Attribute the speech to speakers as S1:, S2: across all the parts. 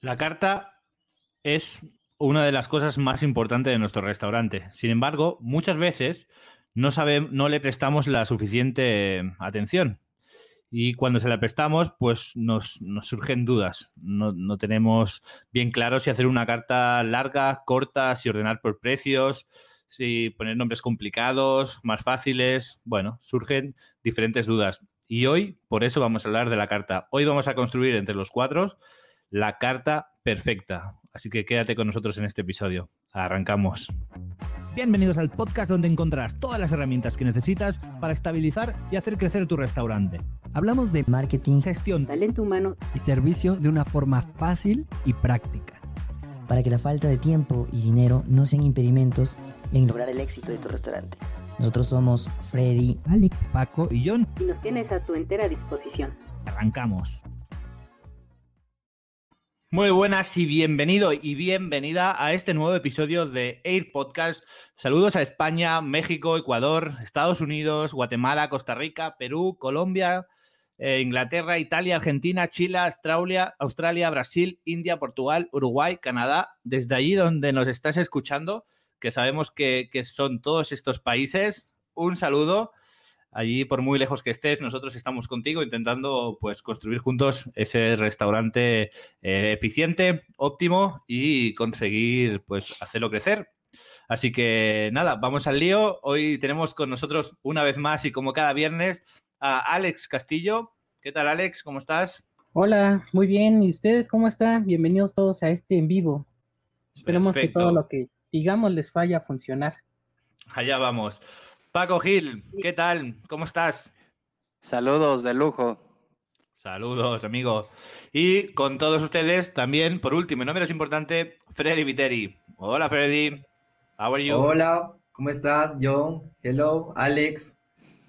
S1: La carta es una de las cosas más importantes de nuestro restaurante. Sin embargo, muchas veces no, le prestamos la suficiente atención. Y cuando se la prestamos, pues nos, surgen dudas. No, no, tenemos bien claro si hacer una carta larga, corta, si ordenar por precios, si poner nombres complicados, más fáciles. Bueno, surgen diferentes dudas. Y hoy, por eso vamos a hablar de la carta. Hoy vamos a construir entre los cuatro la carta perfecta. Así que quédate con nosotros en este episodio. Arrancamos.
S2: Bienvenidos al podcast donde encontrarás todas las herramientas que necesitas para estabilizar y hacer crecer tu restaurante.
S3: Hablamos de marketing, gestión,
S4: talento humano
S3: y servicio de una forma fácil y práctica. Para que la falta de tiempo y dinero no sean impedimentos en lograr el éxito de tu restaurante. Nosotros somos Freddy,
S2: Alex, Paco y John.
S4: Y nos tienes a tu entera disposición.
S2: Arrancamos.
S1: Muy buenas y bienvenido y bienvenida a este nuevo episodio de Air Podcast. Saludos a España, México, Ecuador, Estados Unidos, Guatemala, Costa Rica, Perú, Colombia, eh, Inglaterra, Italia, Argentina, Chile, Australia, Australia, Brasil, India, Portugal, Uruguay, Canadá. Desde allí donde nos estás escuchando, que sabemos que, son todos estos países. Un saludo. Allí, por muy lejos que estés, nosotros estamos contigo intentando pues, construir juntos ese restaurante eh, eficiente, óptimo y conseguir pues, hacerlo crecer. Así que nada, vamos al lío. Hoy tenemos con nosotros una vez más y como cada viernes a Alex Castillo. ¿Qué tal, Alex? ¿Cómo estás?
S5: Hola, muy bien. ¿Y ustedes cómo están? Bienvenidos todos a este en vivo. Esperemos que todo lo que digamos, les falla a funcionar.
S1: Allá vamos. Paco Gil, ¿qué tal? ¿Cómo estás?
S6: Saludos de lujo.
S1: Saludos, amigo. Y con todos ustedes también, por último, y no menos importante, Freddy Viteri. Hola, Freddy.
S7: How are you? Hola, ¿cómo estás, John? Hello, Alex.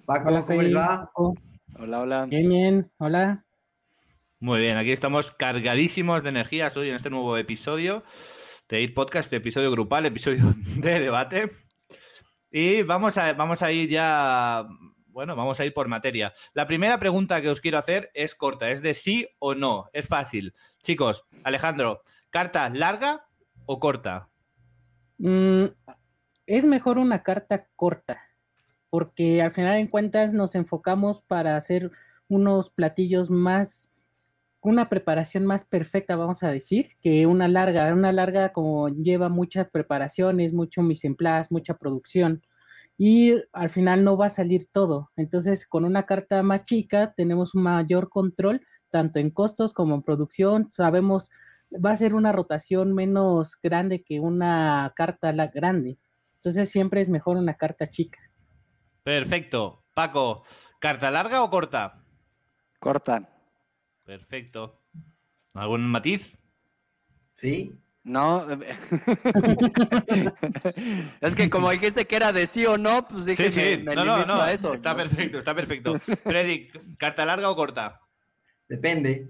S7: Paco, ¿cómo les va?
S6: Hola, hola.
S5: Bien, bien. Hola.
S1: Muy bien, aquí estamos cargadísimos de energías hoy en este nuevo episodio de Podcast, episodio grupal, episodio de debate. Y vamos a, vamos a ir ya, bueno, vamos a ir por materia. La primera pregunta que os quiero hacer es corta, es de sí o no, es fácil. Chicos, Alejandro, ¿carta larga o corta?
S5: Mm, es mejor una carta corta, porque al final en cuentas nos enfocamos para hacer unos platillos más una preparación más perfecta, vamos a decir, que una larga. Una larga como lleva muchas preparaciones, mucho mise en place, mucha producción y al final no va a salir todo. Entonces, con una carta más chica tenemos un mayor control tanto en costos como en producción. Sabemos va a ser una rotación menos grande que una carta grande. Entonces, siempre es mejor una carta chica.
S1: Perfecto. Paco, ¿carta larga o corta?
S6: Corta.
S1: Perfecto. ¿Algún matiz?
S7: Sí.
S6: No. es que como dijiste que era de sí o no, pues dije
S1: sí, sí. no, no, no. a eso. Está perfecto, está perfecto. Freddy, ¿carta larga o corta?
S7: Depende.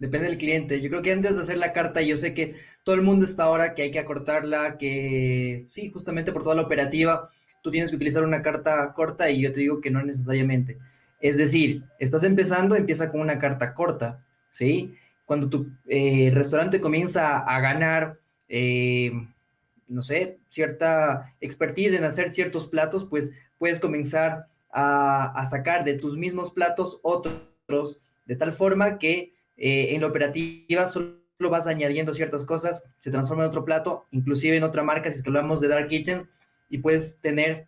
S7: Depende del cliente. Yo creo que antes de hacer la carta, yo sé que todo el mundo está ahora que hay que acortarla, que sí, justamente por toda la operativa, tú tienes que utilizar una carta corta y yo te digo que no necesariamente. Es decir, estás empezando, empieza con una carta corta, ¿sí? Cuando tu eh, restaurante comienza a ganar, eh, no sé, cierta expertise en hacer ciertos platos, pues puedes comenzar a, sacar de tus mismos platos otros, de tal forma que eh, en la operativa solo vas añadiendo ciertas cosas, se transforma en otro plato, inclusive en otra marca, si es que hablamos de Dark Kitchens, y puedes tener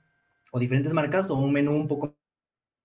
S7: o diferentes marcas o un menú un poco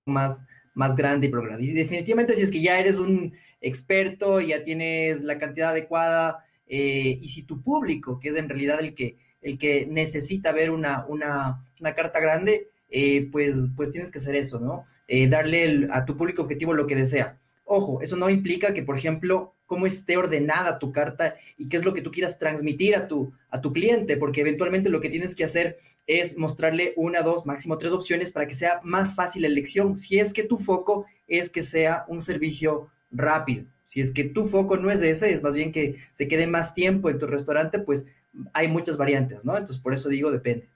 S7: más, más grande y programa. Y definitivamente si es que ya eres un experto, ya tienes la cantidad adecuada, eh, y si tu público, que es en realidad el que, el que necesita ver una, una, una carta grande, eh, pues, pues tienes que hacer eso, ¿no? Eh, darle a tu público objetivo lo que desea. Ojo, eso no implica que, por ejemplo, cómo esté ordenada tu carta y qué es lo que tú quieras transmitir a tu, a tu cliente, porque eventualmente lo que tienes que hacer es mostrarle una, dos, máximo tres opciones para que sea más fácil la elección. Si es que tu foco es que sea un servicio rápido. Si es que tu foco no es ese, es más bien que se quede más tiempo en tu restaurante, pues hay muchas variantes, ¿no? Entonces, por eso digo, depende.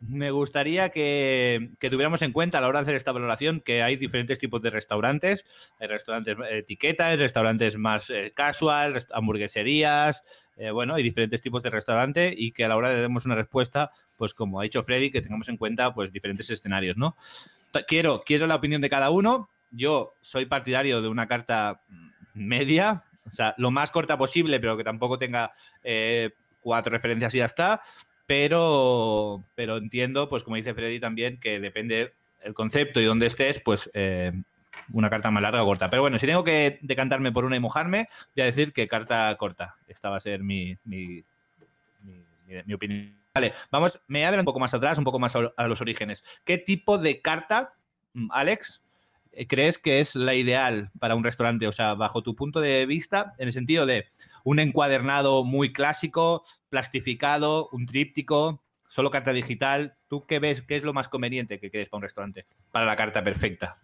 S1: me gustaría que, que, tuviéramos en cuenta a la hora de hacer esta valoración que hay diferentes tipos de restaurantes. Hay restaurantes etiqueta, hay restaurantes más eh, casual, hamburgueserías, eh, bueno, hay diferentes tipos de restaurante y que a la hora de demos una respuesta, pues como ha dicho Freddy, que tengamos en cuenta pues diferentes escenarios, ¿no? Quiero, quiero la opinión de cada uno. Yo soy partidario de una carta media, o sea, lo más corta posible, pero que tampoco tenga eh, cuatro referencias y ya está pero, pero entiendo, pues como dice Freddy también, que depende el concepto y dónde estés, pues eh, una carta más larga o corta. Pero bueno, si tengo que decantarme por una y mojarme, voy a decir que carta corta. Esta va a ser mi, mi, mi, opinión. Vale, vamos, me adelanto un poco más atrás, un poco más a los orígenes. ¿Qué tipo de carta, mm, Alex, eh, crees que es la ideal para un restaurante? O sea, bajo tu punto de vista, en el sentido de un encuadernado muy clásico, plastificado, un tríptico, solo carta digital. ¿Tú qué ves? ¿Qué es lo más conveniente que crees para un restaurante? Para la carta perfecta.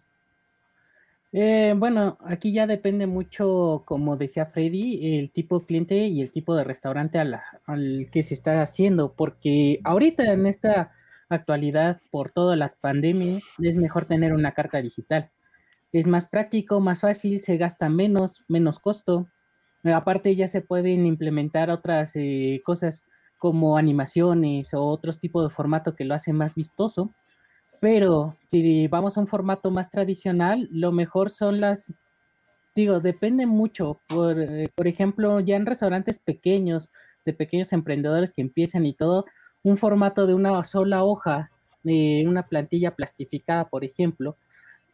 S5: Eh, bueno, aquí ya depende mucho, como decía Freddy, el tipo de cliente y el tipo de restaurante al que se está haciendo, porque ahorita en esta actualidad, por toda la pandemia, es mejor tener una carta digital. Es más práctico, más fácil, se gasta menos, menos costo. Aparte ya se pueden implementar otras eh, cosas como animaciones o otros tipos de formato que lo hace más vistoso. Pero si vamos a un formato más tradicional, lo mejor son las, digo, depende mucho. Por, eh, por ejemplo, ya en restaurantes pequeños, de pequeños emprendedores que empiezan y todo, un formato de una sola hoja, de una plantilla plastificada, por ejemplo,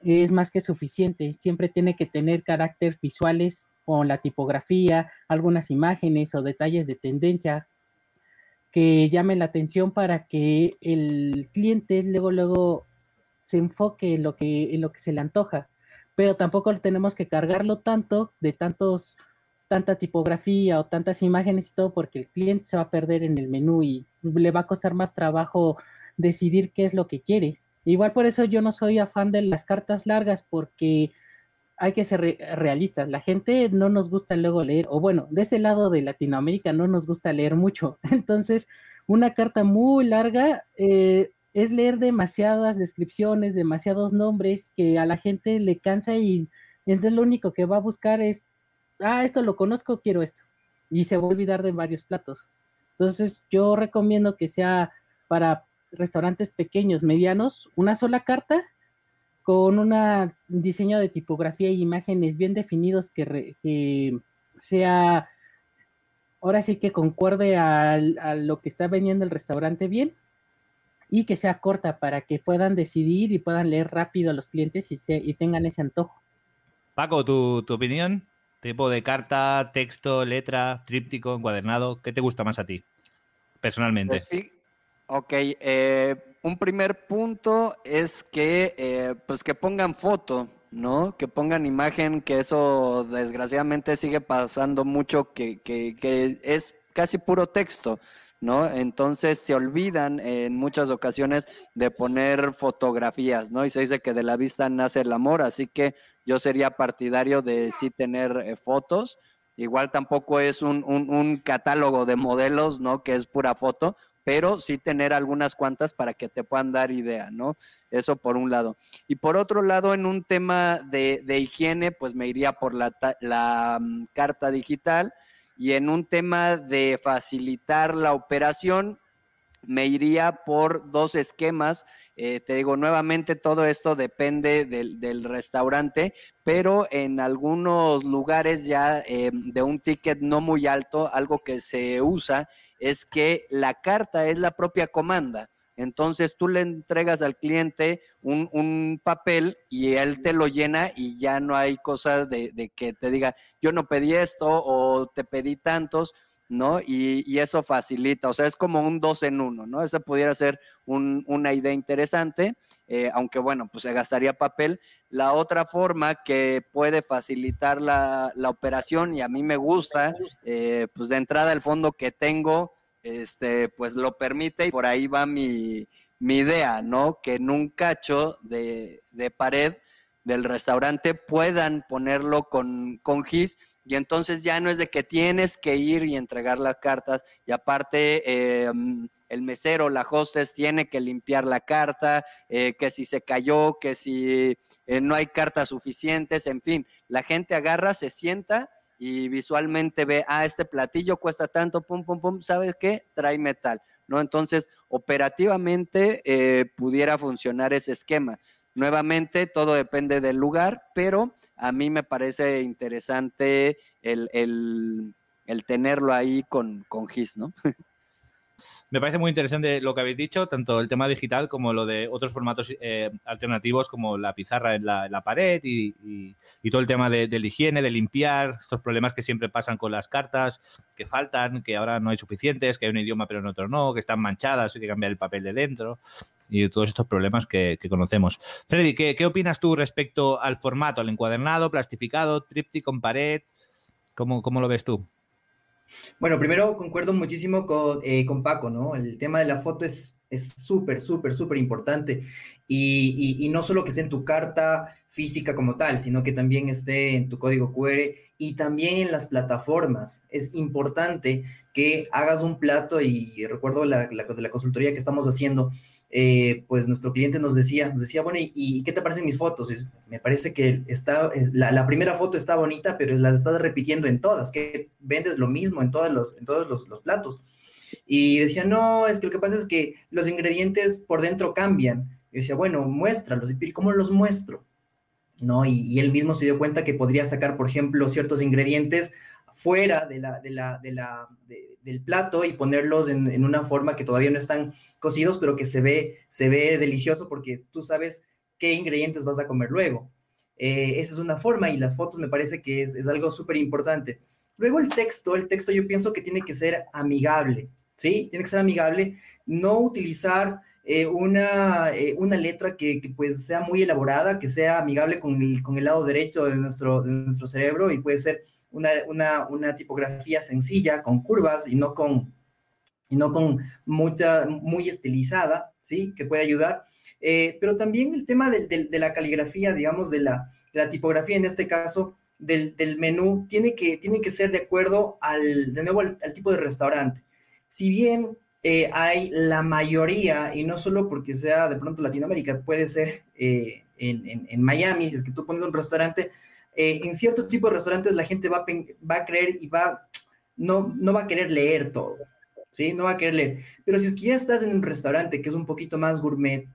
S5: es más que suficiente. Siempre tiene que tener caracteres visuales con la tipografía, algunas imágenes o detalles de tendencia que llamen la atención para que el cliente luego, luego se enfoque en lo que, en lo que se le antoja. Pero tampoco tenemos que cargarlo tanto de tantos, tanta tipografía o tantas imágenes y todo, porque el cliente se va a perder en el menú y le va a costar más trabajo decidir qué es lo que quiere. Igual por eso yo no soy afán de las cartas largas, porque hay que ser realistas. La gente no nos gusta luego leer, o bueno, de este lado de Latinoamérica no nos gusta leer mucho. Entonces, una carta muy larga eh, es leer demasiadas descripciones, demasiados nombres que a la gente le cansa y entonces lo único que va a buscar es, ah, esto lo conozco, quiero esto. Y se va a olvidar de varios platos. Entonces, yo recomiendo que sea para restaurantes pequeños, medianos, una sola carta con un diseño de tipografía y imágenes bien definidos que, sea, ahora sí que concuerde a, lo que está vendiendo el restaurante bien y que sea corta para que puedan decidir y puedan leer rápido a los clientes y, y tengan ese antojo.
S1: Paco, ¿tu, ¿tu, opinión? ¿Tipo de carta, texto, letra, tríptico, encuadernado? ¿Qué te gusta más a ti, personalmente?
S6: Pues ok, eh, un primer punto es que, eh, pues que pongan foto, ¿no? Que pongan imagen, que eso desgraciadamente sigue pasando mucho, que, que, que es casi puro texto, ¿no? Entonces se olvidan en muchas ocasiones de poner fotografías, ¿no? Y se dice que de la vista nace el amor, así que yo sería partidario de sí tener eh, fotos. Igual tampoco es un, un, un, catálogo de modelos, ¿no? Que es pura foto, pero sí tener algunas cuantas para que te puedan dar idea, ¿no? Eso por un lado. Y por otro lado, en un tema de, higiene, pues me iría por la, la mm, carta digital y en un tema de facilitar la operación, me iría por dos esquemas. Eh, te digo, nuevamente todo esto depende del, restaurante, pero en algunos lugares ya eh, de un ticket no muy alto, algo que se usa es que la carta es la propia comanda. Entonces tú le entregas al cliente un, papel y él te lo llena y ya no hay cosas de, de que te diga, yo no pedí esto o te pedí tantos ¿no? Y, eso facilita, o sea, es como un dos en uno, ¿no? Esa pudiera ser una idea interesante, eh, aunque bueno, pues se gastaría papel. La otra forma que puede facilitar la, operación, y a mí me gusta, eh, pues de entrada el fondo que tengo, este, pues lo permite y por ahí va mi, idea, ¿no? Que en un cacho de, de pared del restaurante puedan ponerlo con, con GIS y entonces ya no es de que tienes que ir y entregar las cartas y aparte eh, el mesero, la hostess tiene que limpiar la carta, eh, que si se cayó, que si eh, no hay cartas suficientes, en fin, la gente agarra, se sienta y visualmente ve, ah, este platillo cuesta tanto, pum, pum, pum, ¿sabes qué? Trae metal, ¿no? Entonces, operativamente pudiera funcionar ese esquema. Nuevamente, todo depende del lugar, pero a mí me parece interesante el, el, tenerlo ahí con, con GIS, ¿no?
S1: Me parece muy interesante lo que habéis dicho, tanto el tema digital como lo de otros formatos eh, alternativos como la pizarra en la, pared y, todo el tema de, la higiene, de limpiar, estos problemas que siempre pasan con las cartas, que faltan, que ahora no hay suficientes, que hay un idioma pero en otro no, que están manchadas, hay que cambiar el papel de dentro y todos estos problemas que, conocemos. Freddy, ¿qué, opinas tú respecto al formato, al encuadernado, plastificado, tríptico con pared? ¿Cómo, cómo lo ves tú?
S7: Bueno, primero concuerdo muchísimo con, eh, con Paco, ¿no? El tema de la foto es súper, súper, súper importante. Y, y, no solo que esté en tu carta física como tal, sino que también esté en tu código QR y también en las plataformas. Es importante que hagas un plato y recuerdo la, la, de la consultoría que estamos haciendo, eh, pues nuestro cliente nos decía, nos decía, bueno, ¿y, qué te parecen mis fotos? me parece que está, la, primera foto está bonita, pero las estás repitiendo en todas, que vendes lo mismo en todos los, en todos los, platos. Y decía, no, es que lo que pasa es que los ingredientes por dentro cambian. Y decía, bueno, muéstralos. ¿Y cómo los muestro? ¿No? Y, él mismo se dio cuenta que podría sacar, por ejemplo, ciertos ingredientes fuera de la, de la, de la, del plato y ponerlos en, una forma que todavía no están cocidos, pero que se ve, se ve delicioso porque tú sabes qué ingredientes vas a comer luego. Eh, esa es una forma y las fotos me parece que es, algo súper importante. Luego el texto, el texto yo pienso que tiene que ser amigable, ¿sí? Tiene que ser amigable, no utilizar eh, una, eh, una letra que, pues sea muy elaborada, que sea amigable con el, con el lado derecho de nuestro, de nuestro cerebro y puede ser una, tipografía sencilla, con curvas y no con, y no con mucha, muy estilizada, ¿sí? Que puede ayudar. Eh, pero también el tema de, la caligrafía, digamos, de la, la, tipografía, en este caso, del, menú, tiene que, tiene que ser de acuerdo al, de nuevo, al, tipo de restaurante. Si bien eh, hay la mayoría, y no solo porque sea de pronto Latinoamérica, puede ser eh, en, en, Miami, si es que tú pones un restaurante eh, en cierto tipo de restaurantes la gente va a, va a creer y va, no, no va a querer leer todo, ¿sí? No va a querer leer. Pero si es que ya estás en un restaurante que es un poquito más gourmet,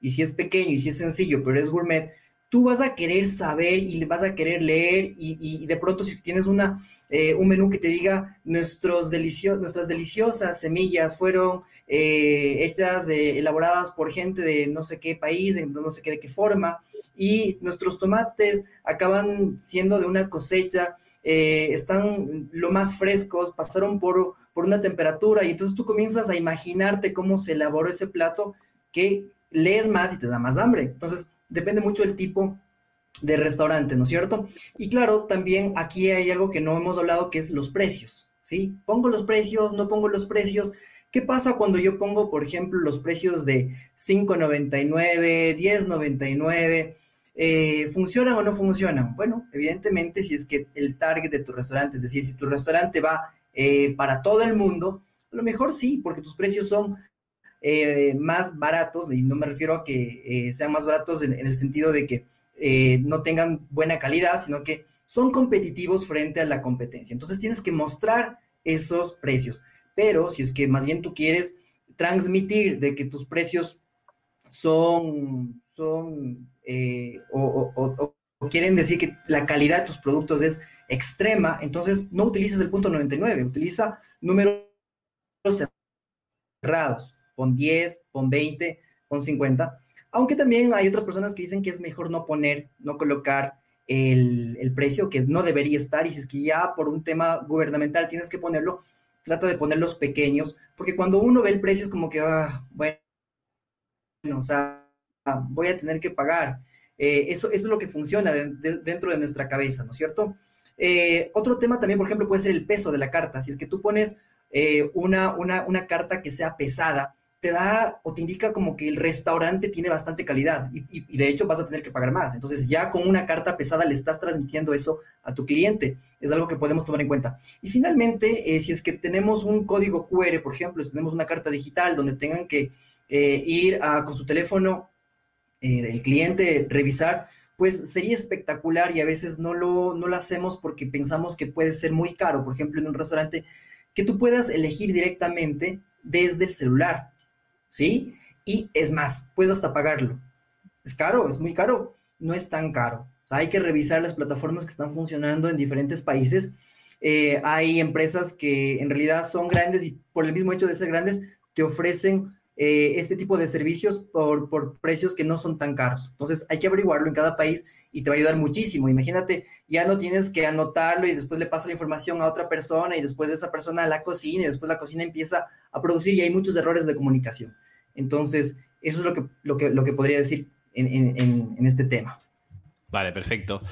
S7: y si es pequeño y si es sencillo, pero es gourmet, tú vas a querer saber y vas a querer leer y, de pronto si tienes una, eh, un menú que te diga nuestros nuestras deliciosas semillas fueron eh, hechas, elaboradas por gente de no sé qué país, de no sé qué de qué forma, y nuestros tomates acaban siendo de una cosecha, eh, están lo más frescos, pasaron por, por una temperatura y entonces tú comienzas a imaginarte cómo se elaboró ese plato que lees más y te da más hambre. Entonces, depende mucho del tipo de restaurante, ¿no es cierto? Y claro, también aquí hay algo que no hemos hablado, que es los precios, ¿sí? Pongo los precios, no pongo los precios. ¿Qué pasa cuando yo pongo, por ejemplo, los precios de 5.99, 10.99? Eh, ¿Funcionan o no funcionan? Bueno, evidentemente si es que el target de tu restaurante, es decir, si tu restaurante va eh, para todo el mundo, a lo mejor sí, porque tus precios son eh, más baratos, y no me refiero a que sean más baratos en, el sentido de que no tengan buena calidad, sino que son competitivos frente a la competencia. Entonces tienes que mostrar esos precios. Pero si es que más bien tú quieres transmitir de que tus precios son, son eh, o, quieren decir que la calidad de tus productos es extrema, entonces no utilices el punto 99, utiliza números cerrados, pon 10, pon 20, pon 50, aunque también hay otras personas que dicen que es mejor no poner, no colocar el, precio que no debería estar y si es que ya por un tema gubernamental tienes que ponerlo, trata de ponerlos pequeños, porque cuando uno ve el precio es como que, ah, bueno, o sea, voy a tener que pagar. Eh, eso, es lo que funciona dentro de nuestra cabeza, ¿no es cierto? Eh, otro tema también, por ejemplo, puede ser el peso de la carta. Si es que tú pones eh, una, una, carta que sea pesada, te da o te indica como que el restaurante tiene bastante calidad y, de hecho vas a tener que pagar más. Entonces ya con una carta pesada le estás transmitiendo eso a tu cliente. Es algo que podemos tomar en cuenta. Y finalmente, eh, si es que tenemos un código QR, por ejemplo, si tenemos una carta digital donde tengan que eh, ir con su teléfono eh, del cliente, revisar, pues sería espectacular y a veces no lo, no lo hacemos porque pensamos que puede ser muy caro. Por ejemplo, en un restaurante, que tú puedas elegir directamente desde el celular. ¿Sí? Y es más, puedes hasta pagarlo. Es caro, es muy caro, no es tan caro. hay que revisar las plataformas que están funcionando en diferentes países. Eh, hay empresas que en realidad son grandes y por el mismo hecho de ser grandes te ofrecen eh, este tipo de servicios por, por, precios que no son tan caros. Entonces hay que averiguarlo en cada país y te va a ayudar muchísimo. Imagínate, ya no tienes que anotarlo y después le pasa la información a otra persona y después esa persona la cocina y después la cocina empieza a producir y hay muchos errores de comunicación. Entonces, eso es lo que, lo que, lo que podría decir en, este tema.
S1: Vale, perfecto.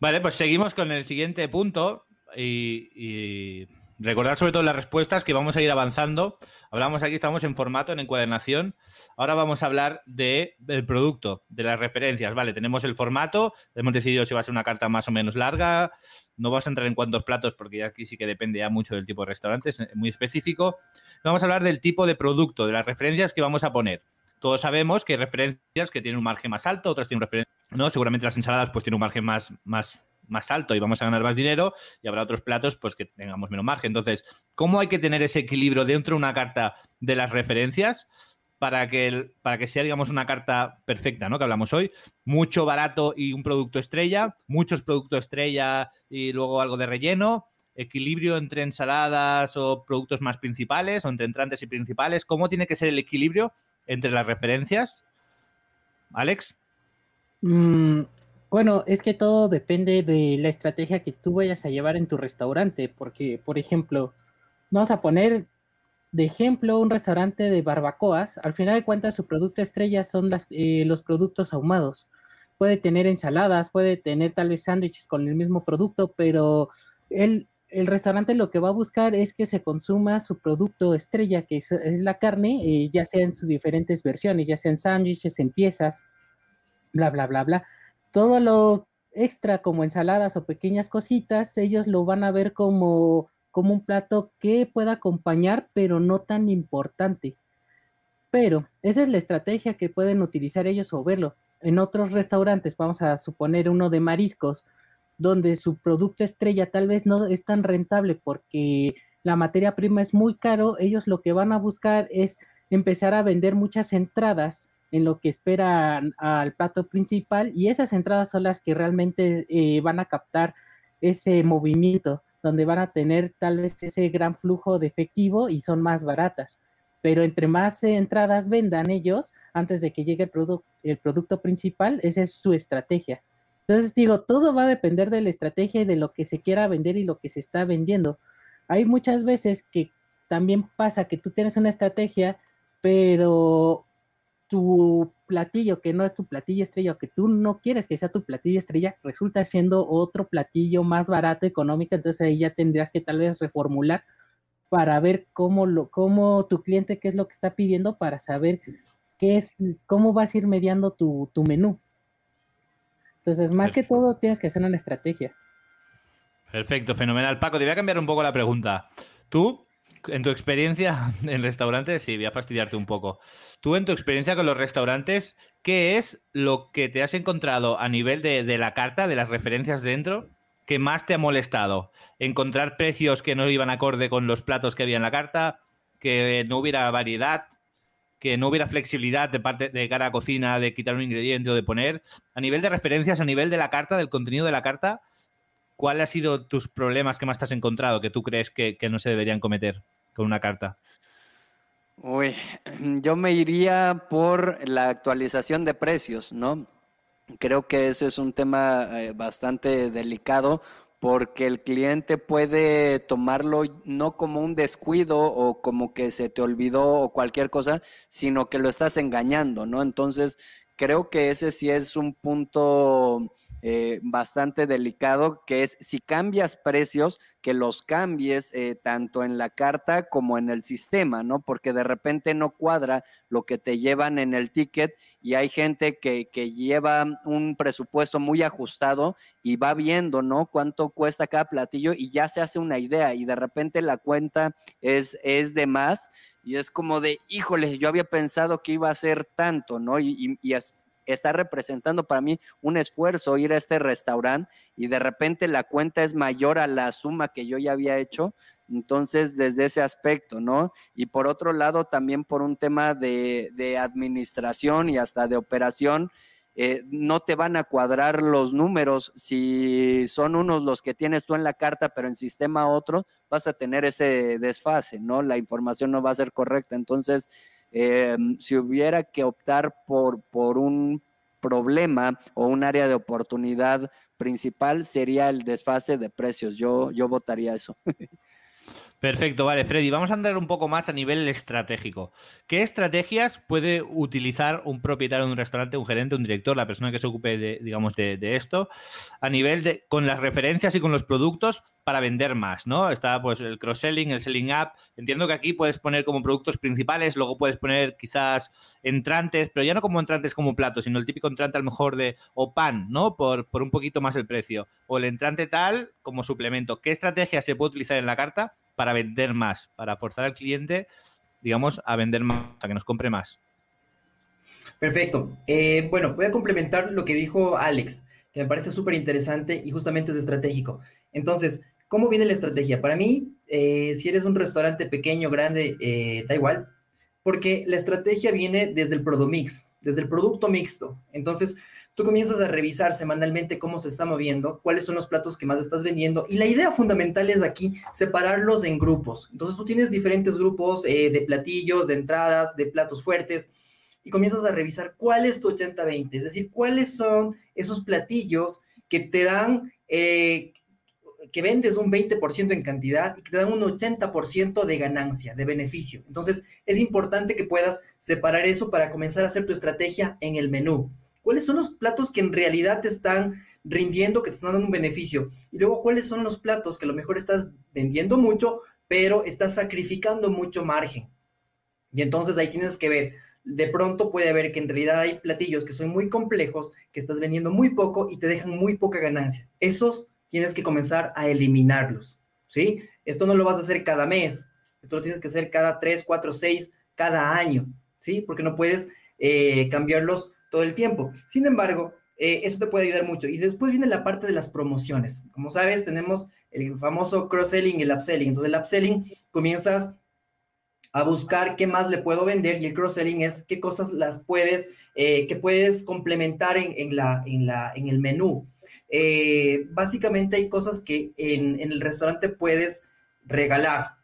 S1: Vale, pues seguimos con el siguiente punto y, recordar sobre todo las respuestas que vamos a ir avanzando. Hablamos aquí, estamos en formato, en encuadernación. Ahora vamos a hablar de, del producto, de las referencias. Vale, tenemos el formato, hemos decidido si va a ser una carta más o menos larga. No vamos a entrar en cuántos platos porque aquí sí que depende ya mucho del tipo de restaurante, es muy específico. Vamos a hablar del tipo de producto, de las referencias que vamos a poner. Todos sabemos que hay referencias que tienen un margen más alto, otras tienen un referencia, ¿no? Seguramente las ensaladas pues tienen un margen más, más, más alto y vamos a ganar más dinero y habrá otros platos pues que tengamos menos margen. Entonces, ¿cómo hay que tener ese equilibrio dentro de una carta de las referencias? para que, para que sea, digamos, una carta perfecta, ¿no? Que hablamos hoy. Mucho barato y un producto estrella, muchos productos estrella y luego algo de relleno, equilibrio entre ensaladas o productos más principales o entre entrantes y principales. ¿Cómo tiene que ser el equilibrio entre las referencias? Alex.
S5: Mm, bueno, es que todo depende de la estrategia que tú vayas a llevar en tu restaurante, porque, por ejemplo, vamos a poner de ejemplo un restaurante de barbacoas. Al final de cuentas, su producto estrella son las, eh, los productos ahumados. Puede tener ensaladas, puede tener tal vez sándwiches con el mismo producto, pero él el restaurante lo que va a buscar es que se consuma su producto estrella, que es, la carne, eh, ya sea en sus diferentes versiones, ya sean sándwiches, en piezas, bla, bla, bla, bla. Todo lo extra como ensaladas o pequeñas cositas, ellos lo van a ver como, como un plato que pueda acompañar, pero no tan importante. Pero esa es la estrategia que pueden utilizar ellos o verlo. En otros restaurantes, vamos a suponer uno de mariscos, donde su producto estrella tal vez no es tan rentable porque la materia prima es muy caro, ellos lo que van a buscar es empezar a vender muchas entradas en lo que esperan al plato principal y esas entradas son las que realmente eh, van a captar ese movimiento donde van a tener tal vez ese gran flujo de efectivo y son más baratas. Pero entre más entradas vendan ellos antes de que llegue el, el producto principal, esa es su estrategia. Entonces digo, todo va a depender de la estrategia y de lo que se quiera vender y lo que se está vendiendo. Hay muchas veces que también pasa que tú tienes una estrategia, pero tu platillo, que no es tu platillo estrella, o que tú no quieres que sea tu platillo estrella, resulta siendo otro platillo más barato, económico, entonces ahí ya tendrías que tal vez reformular para ver cómo lo, cómo tu cliente, qué es lo que está pidiendo, para saber qué es, cómo vas a ir mediando tu, tu menú. Entonces, más que todo, tienes que hacer una estrategia.
S1: Perfecto, fenomenal. Paco, te voy a cambiar un poco la pregunta. Tú, en tu experiencia en restaurantes, sí, voy a fastidiarte un poco. Tú, en tu experiencia con los restaurantes, ¿qué es lo que te has encontrado a nivel de, de la carta, de las referencias dentro, que más te ha molestado? ¿Encontrar precios que no iban acorde con los platos que había en la carta? ¿Que no hubiera variedad? que no hubiera flexibilidad de parte de cara a cocina de quitar un ingrediente o de poner. A nivel de referencias, a nivel de la carta, del contenido de la carta, ¿cuáles han sido tus problemas que más te has encontrado que tú crees que, no se deberían cometer con una carta?
S6: Uy, yo me iría por la actualización de precios, ¿no? Creo que ese es un tema eh, bastante delicado porque el cliente puede tomarlo no como un descuido o como que se te olvidó o cualquier cosa, sino que lo estás engañando, ¿no? Entonces, creo que ese sí es un punto eh, bastante delicado, que es si cambias precios, que los cambies eh, tanto en la carta como en el sistema, ¿no? Porque de repente no cuadra lo que te llevan en el ticket y hay gente que, que lleva un presupuesto muy ajustado y va viendo, ¿no? Cuánto cuesta cada platillo y ya se hace una idea y de repente la cuenta es, es de más y es como de, híjole, yo había pensado que iba a ser tanto, ¿no? Y, y, está representando para mí un esfuerzo ir a este restaurante y de repente la cuenta es mayor a la suma que yo ya había hecho. Entonces, desde ese aspecto, ¿no? Y por otro lado, también por un tema de administración y hasta de operación, eh, no te van a cuadrar los números. Si son unos los que tienes tú en la carta, pero en sistema otro, vas a tener ese desfase, ¿no? La información no va a ser correcta. Entonces, eh, si hubiera que optar por, por un problema o un área de oportunidad principal, sería el desfase de precios. Yo, yo votaría eso.
S1: Perfecto, vale, Freddy. Vamos a andar un poco más a nivel estratégico. ¿Qué estrategias puede utilizar un propietario de un restaurante, un gerente, un director, la persona que se ocupe de, digamos, de, esto, a nivel de con las referencias y con los productos para vender más, ¿no? Está pues el cross-selling, el selling up. Entiendo que aquí puedes poner como productos principales, luego puedes poner quizás entrantes, pero ya no como entrantes como platos, sino el típico entrante a lo mejor de o pan, ¿no? Por, por un poquito más el precio. O el entrante tal como suplemento. ¿Qué estrategia se puede utilizar en la carta para vender más, para forzar al cliente, digamos, a vender más, a que nos compre más.
S7: Perfecto. Eh, bueno, voy a complementar lo que dijo Alex, que me parece súper interesante y justamente es estratégico. Entonces, ¿cómo viene la estrategia? Para mí, eh, si eres un restaurante pequeño, grande, eh, da igual, porque la estrategia viene desde el producto mix, desde el producto mixto. Entonces, tú comienzas a revisar semanalmente cómo se está moviendo, cuáles son los platos que más estás vendiendo. Y la idea fundamental es aquí separarlos en grupos. Entonces tú tienes diferentes grupos eh, de platillos, de entradas, de platos fuertes. Y comienzas a revisar cuál es tu 80-20, es decir, cuáles son esos platillos que te dan, eh, que vendes un 20% en cantidad y que te dan un 80% de ganancia, de beneficio. Entonces, es importante que puedas separar eso para comenzar a hacer tu estrategia en el menú. ¿Cuáles son los platos que en realidad te están rindiendo, que te están dando un beneficio? Y luego, ¿cuáles son los platos que a lo mejor estás vendiendo mucho, pero estás sacrificando mucho margen? Y entonces ahí tienes que ver, de pronto puede haber que en realidad hay platillos que son muy complejos, que estás vendiendo muy poco y te dejan muy poca ganancia. Esos tienes que comenzar a eliminarlos, ¿sí? Esto no lo vas a hacer cada mes, esto lo tienes que hacer cada tres, cuatro, seis, cada año, ¿sí? Porque no puedes eh, cambiarlos todo el tiempo. Sin embargo, eh, eso te puede ayudar mucho. Y después viene la parte de las promociones. Como sabes, tenemos el famoso cross-selling y el upselling. Entonces, el upselling comienzas a buscar qué más le puedo vender y el cross-selling es qué cosas las puedes, eh, puedes complementar en, en, la, en, la, en el menú. Eh, básicamente hay cosas que en, en el restaurante puedes regalar,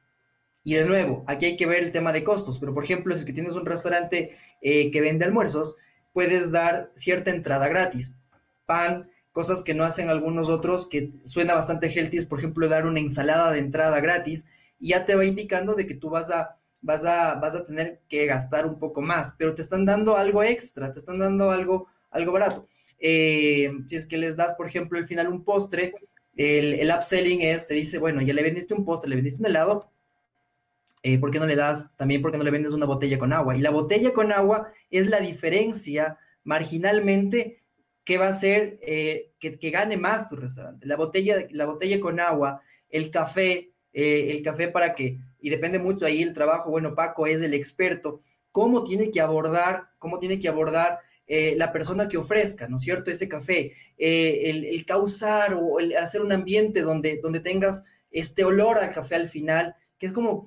S7: y de nuevo, aquí hay que ver el tema de costos, pero por ejemplo, si es que tienes un restaurante eh, que vende almuerzos, puedes dar cierta entrada gratis. Pan, cosas que no hacen algunos otros, que suena bastante healthy, es por ejemplo dar una ensalada de entrada gratis y ya te va indicando de que tú vas a, vas a, vas a tener que gastar un poco más, pero te están dando algo extra, te están dando algo, algo barato. Eh, si es que les das, por ejemplo, al final un postre, el, el upselling es, te dice, bueno, ya le vendiste un postre, le vendiste un helado, eh, ¿por qué no le das, también por qué no le vendes una botella con agua? Y la botella con agua es la diferencia marginalmente que va a hacer eh, que, gane más tu restaurante. La botella, la botella con agua, el café, eh, el café para que, y depende mucho ahí el trabajo, bueno, Paco es el experto, cómo tiene que abordar, cómo tiene que abordar la persona que ofrezca, ¿no es cierto? Ese café, el, el, causar o el hacer un ambiente donde, donde tengas este olor al café al final, que es como,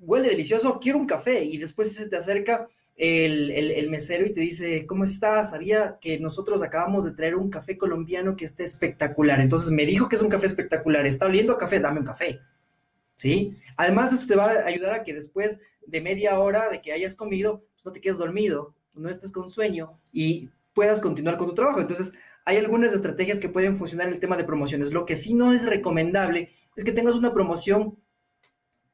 S7: huele delicioso, quiero un café. Y después se te acerca el, el, mesero y te dice, ¿cómo estás? Sabía que nosotros acabamos de traer un café colombiano que está espectacular. Entonces me dijo que es un café espectacular, está oliendo a café, dame un café. ¿Sí? Además, esto te va a ayudar a que después de media hora de que hayas comido, pues no te quedes dormido, no estés con sueño y puedas continuar con tu trabajo. Entonces, hay algunas estrategias que pueden funcionar en el tema de promociones. Lo que sí no es recomendable es que tengas una promoción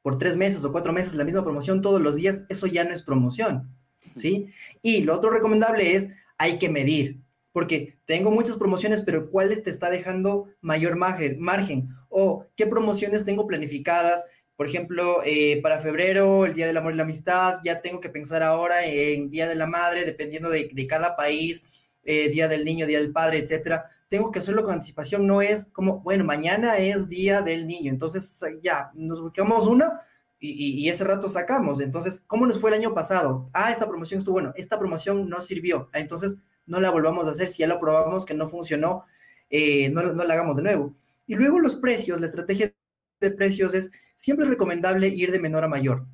S7: por tres meses o cuatro meses la misma promoción todos los días, eso ya no es promoción, ¿sí? Y lo otro recomendable es hay que medir, porque tengo muchas promociones, pero ¿cuáles te está dejando mayor margen? O qué promociones tengo planificadas, por ejemplo, eh, para febrero, el Día del Amor y la Amistad, ya tengo que pensar ahora en Día de la Madre, dependiendo de, cada país, eh, Día del Niño, Día del Padre, etcétera. Tengo que hacerlo con anticipación, no es como, bueno, mañana es Día del Niño, entonces ya, nos buscamos una y, ese rato sacamos. Entonces, ¿cómo nos fue el año pasado? Ah, esta promoción estuvo bueno, esta promoción no sirvió, ah, entonces no la volvamos a hacer, si ya lo probamos que no funcionó, eh, no, no la hagamos de nuevo. Y luego los precios, la estrategia de precios es siempre recomendable ir de menor a mayor.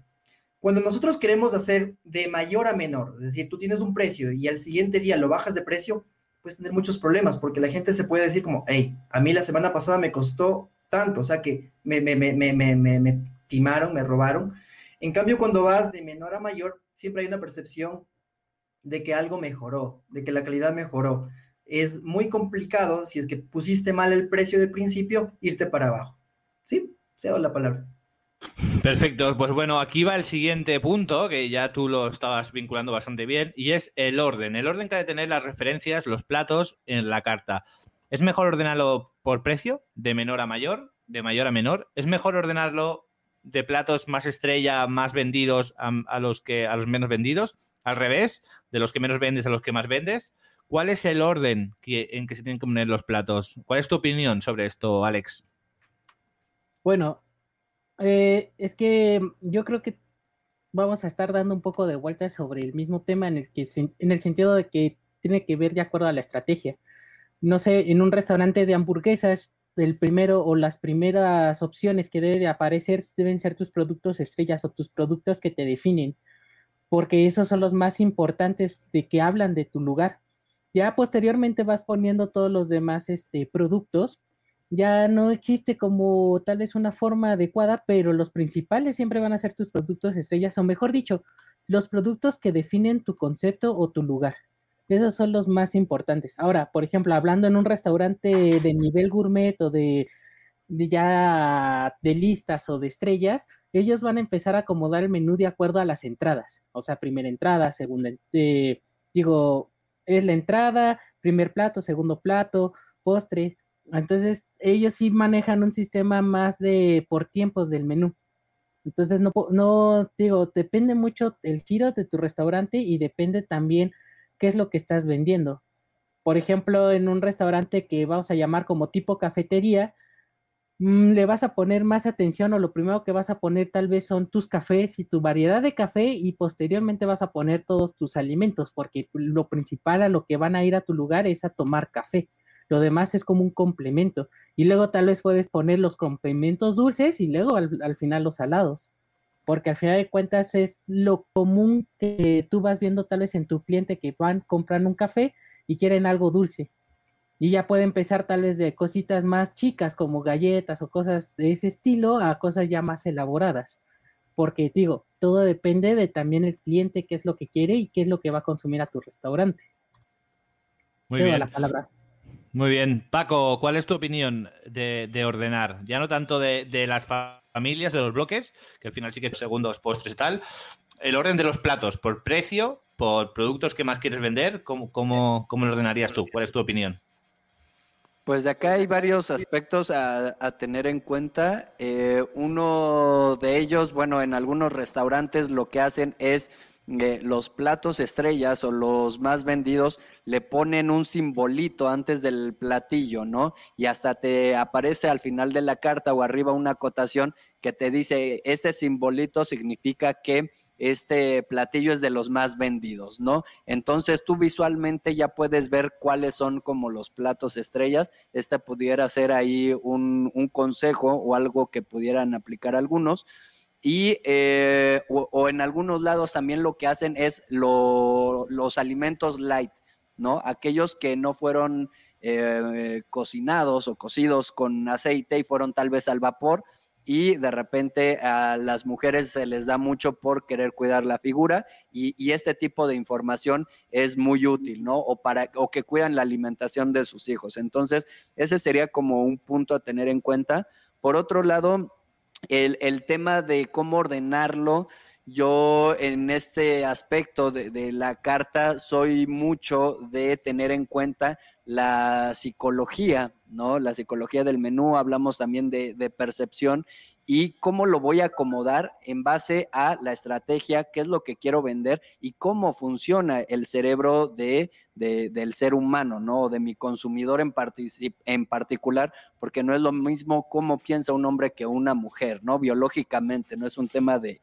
S7: Cuando nosotros queremos hacer de mayor a menor, es decir, tú tienes un precio y al siguiente día lo bajas de precio, puedes tener muchos problemas porque la gente se puede decir como, hey, a mí la semana pasada me costó tanto, o sea que me, me, me, me, me, timaron, me robaron. En cambio, cuando vas de menor a mayor, siempre hay una percepción de que algo mejoró, de que la calidad mejoró. Es muy complicado, si es que pusiste mal el precio del principio, irte para abajo. ¿Sí? Cedo la palabra.
S1: Perfecto, pues bueno, aquí va el siguiente punto, que ya tú lo estabas vinculando bastante bien, y es el orden. El orden que ha de tener las referencias, los platos en la carta. ¿Es mejor ordenarlo por precio, de menor a mayor, de mayor a menor? ¿Es mejor ordenarlo de platos más estrella, más vendidos a, los que a los menos vendidos? Al revés, de los que menos vendes a los que más vendes. ¿Cuál es el orden en que se tienen que poner los platos? ¿Cuál es tu opinión sobre esto, Alex?
S5: Bueno, eh, es que yo creo que vamos a estar dando un poco de vuelta sobre el mismo tema en el que en el sentido de que tiene que ver de acuerdo a la estrategia. No sé, en un restaurante de hamburguesas, el primero o las primeras opciones que debe de aparecer deben ser tus productos estrellas o tus productos que te definen, porque esos son los más importantes de que hablan de tu lugar. Ya posteriormente vas poniendo todos los demás este, productos ya no existe como tal vez una forma adecuada, pero los principales siempre van a ser tus productos estrellas, o mejor dicho, los productos que definen tu concepto o tu lugar. Esos son los más importantes. Ahora, por ejemplo, hablando en un restaurante de nivel gourmet o de, ya de listas o de estrellas, ellos van a empezar a acomodar el menú de acuerdo a las entradas. O sea, primera entrada, segunda, eh, digo, es la entrada, primer plato, segundo plato, postre, entonces, ellos sí manejan un sistema más de por tiempos del menú. Entonces, no, no digo, depende mucho el giro de tu restaurante y depende también qué es lo que estás vendiendo. Por ejemplo, en un restaurante que vamos a llamar como tipo cafetería, mm, le vas a poner más atención o lo primero que vas a poner tal vez son tus cafés y tu variedad de café y posteriormente vas a poner todos tus alimentos porque lo principal a lo que van a ir a tu lugar es a tomar café. Lo demás es como un complemento. Y luego tal vez puedes poner los complementos dulces y luego al, final los salados. Porque al final de cuentas es lo común que tú vas viendo tal vez en tu cliente que van, compran un café y quieren algo dulce. Y ya puede empezar tal vez de cositas más chicas como galletas o cosas de ese estilo a cosas ya más elaboradas. Porque digo, todo depende de también el cliente, qué es lo que quiere y qué es lo que va a consumir a tu restaurante.
S1: Muy bien. la palabra. Muy bien. Paco, ¿cuál es tu opinión de, ordenar? Ya no tanto de, las familias, de los bloques, que al final sí que es segundos, postres, tal. El orden de los platos, por precio, por productos que más quieres vender, ¿cómo, cómo, lo ordenarías tú? ¿Cuál es tu opinión?
S6: Pues de acá hay varios aspectos a, tener en cuenta. Eh, uno de ellos, bueno, en algunos restaurantes lo que hacen es los platos estrellas o los más vendidos le ponen un simbolito antes del platillo, ¿no? Y hasta te aparece al final de la carta o arriba una acotación que te dice, este simbolito significa que este platillo es de los más vendidos, ¿no? Entonces tú visualmente ya puedes ver cuáles son como los platos estrellas. Este pudiera ser ahí un, un consejo o algo que pudieran aplicar algunos. Y eh, o, en algunos lados también lo que hacen es los alimentos light, ¿no? Aquellos que no fueron eh, cocinados o cocidos con aceite y fueron tal vez al vapor y de repente a las mujeres se les da mucho por querer cuidar la figura y, y, este tipo de información es muy útil, ¿no? O, para, o que cuidan la alimentación de sus hijos. Entonces, ese sería como un punto a tener en cuenta. Por otro lado, el, tema de cómo ordenarlo, yo en este aspecto de, la carta soy mucho de tener en cuenta la psicología, ¿no? La psicología del menú, hablamos también de, de percepción y cómo lo voy a acomodar en base a la estrategia, qué es lo que quiero vender y cómo funciona el cerebro de, del ser humano, ¿no? De mi consumidor en, en particular, porque no es lo mismo cómo piensa un hombre que una mujer, ¿no? Biológicamente, no es un tema de,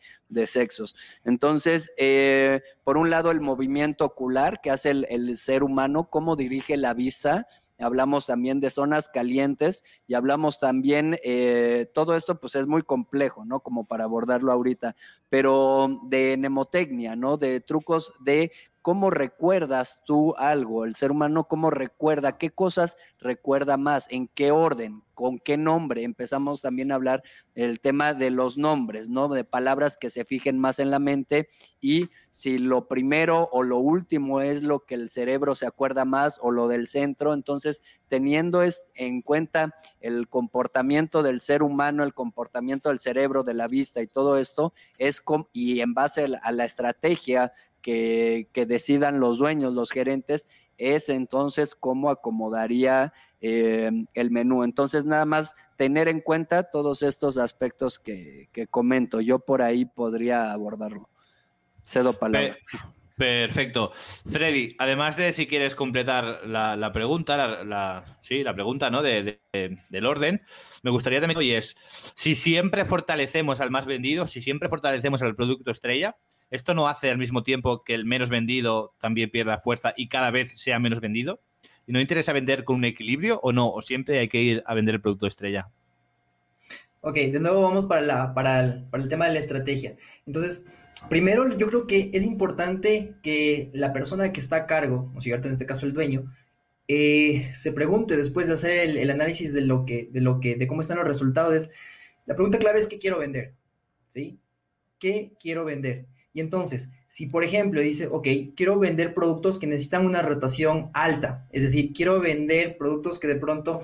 S6: sexos. Entonces, eh, por un lado, el movimiento ocular que hace el, el ser humano, cómo dirige la vista, hablamos también de zonas calientes y hablamos también, eh, todo esto pues es muy complejo, ¿no? Como para abordarlo ahorita, pero de mnemotecnia, ¿no? De trucos de cómo recuerdas tú algo, el ser humano cómo recuerda, qué cosas recuerda más, en qué orden, con qué nombre. Empezamos también a hablar el tema de los nombres, ¿no? De palabras que se fijen más en la mente y si lo primero o lo último es lo que el cerebro se acuerda más o lo del centro, entonces teniendo en cuenta el comportamiento del ser humano, el comportamiento del cerebro, de la vista y todo esto, es y en base a la estrategia que, decidan los dueños, los gerentes, es entonces cómo acomodaría eh, el menú. Entonces, nada más tener en cuenta todos estos aspectos que, comento. Yo por ahí podría abordarlo. Cedo palabra.
S1: Perfecto. Freddy, además de si quieres completar la, pregunta, la, sí, la pregunta ¿no? De, del orden, me gustaría también, oye, es, si siempre fortalecemos al más vendido, si siempre fortalecemos al producto estrella, ¿Esto no hace al mismo tiempo que el menos vendido también pierda fuerza y cada vez sea menos vendido? ¿Y no interesa vender con un equilibrio o no? ¿O siempre hay que ir a vender el producto estrella?
S7: Ok, de nuevo vamos para, el, tema de la estrategia. Entonces, primero yo creo que es importante que la persona que está a cargo, o cierto, en este caso el dueño, eh, se pregunte después de hacer el, el, análisis de lo que, de lo que, de cómo están los resultados, es la pregunta clave es qué quiero vender, ¿sí? ¿Qué quiero vender? Y entonces, si por ejemplo dice, ok, quiero vender productos que necesitan una rotación alta, es decir, quiero vender productos que de pronto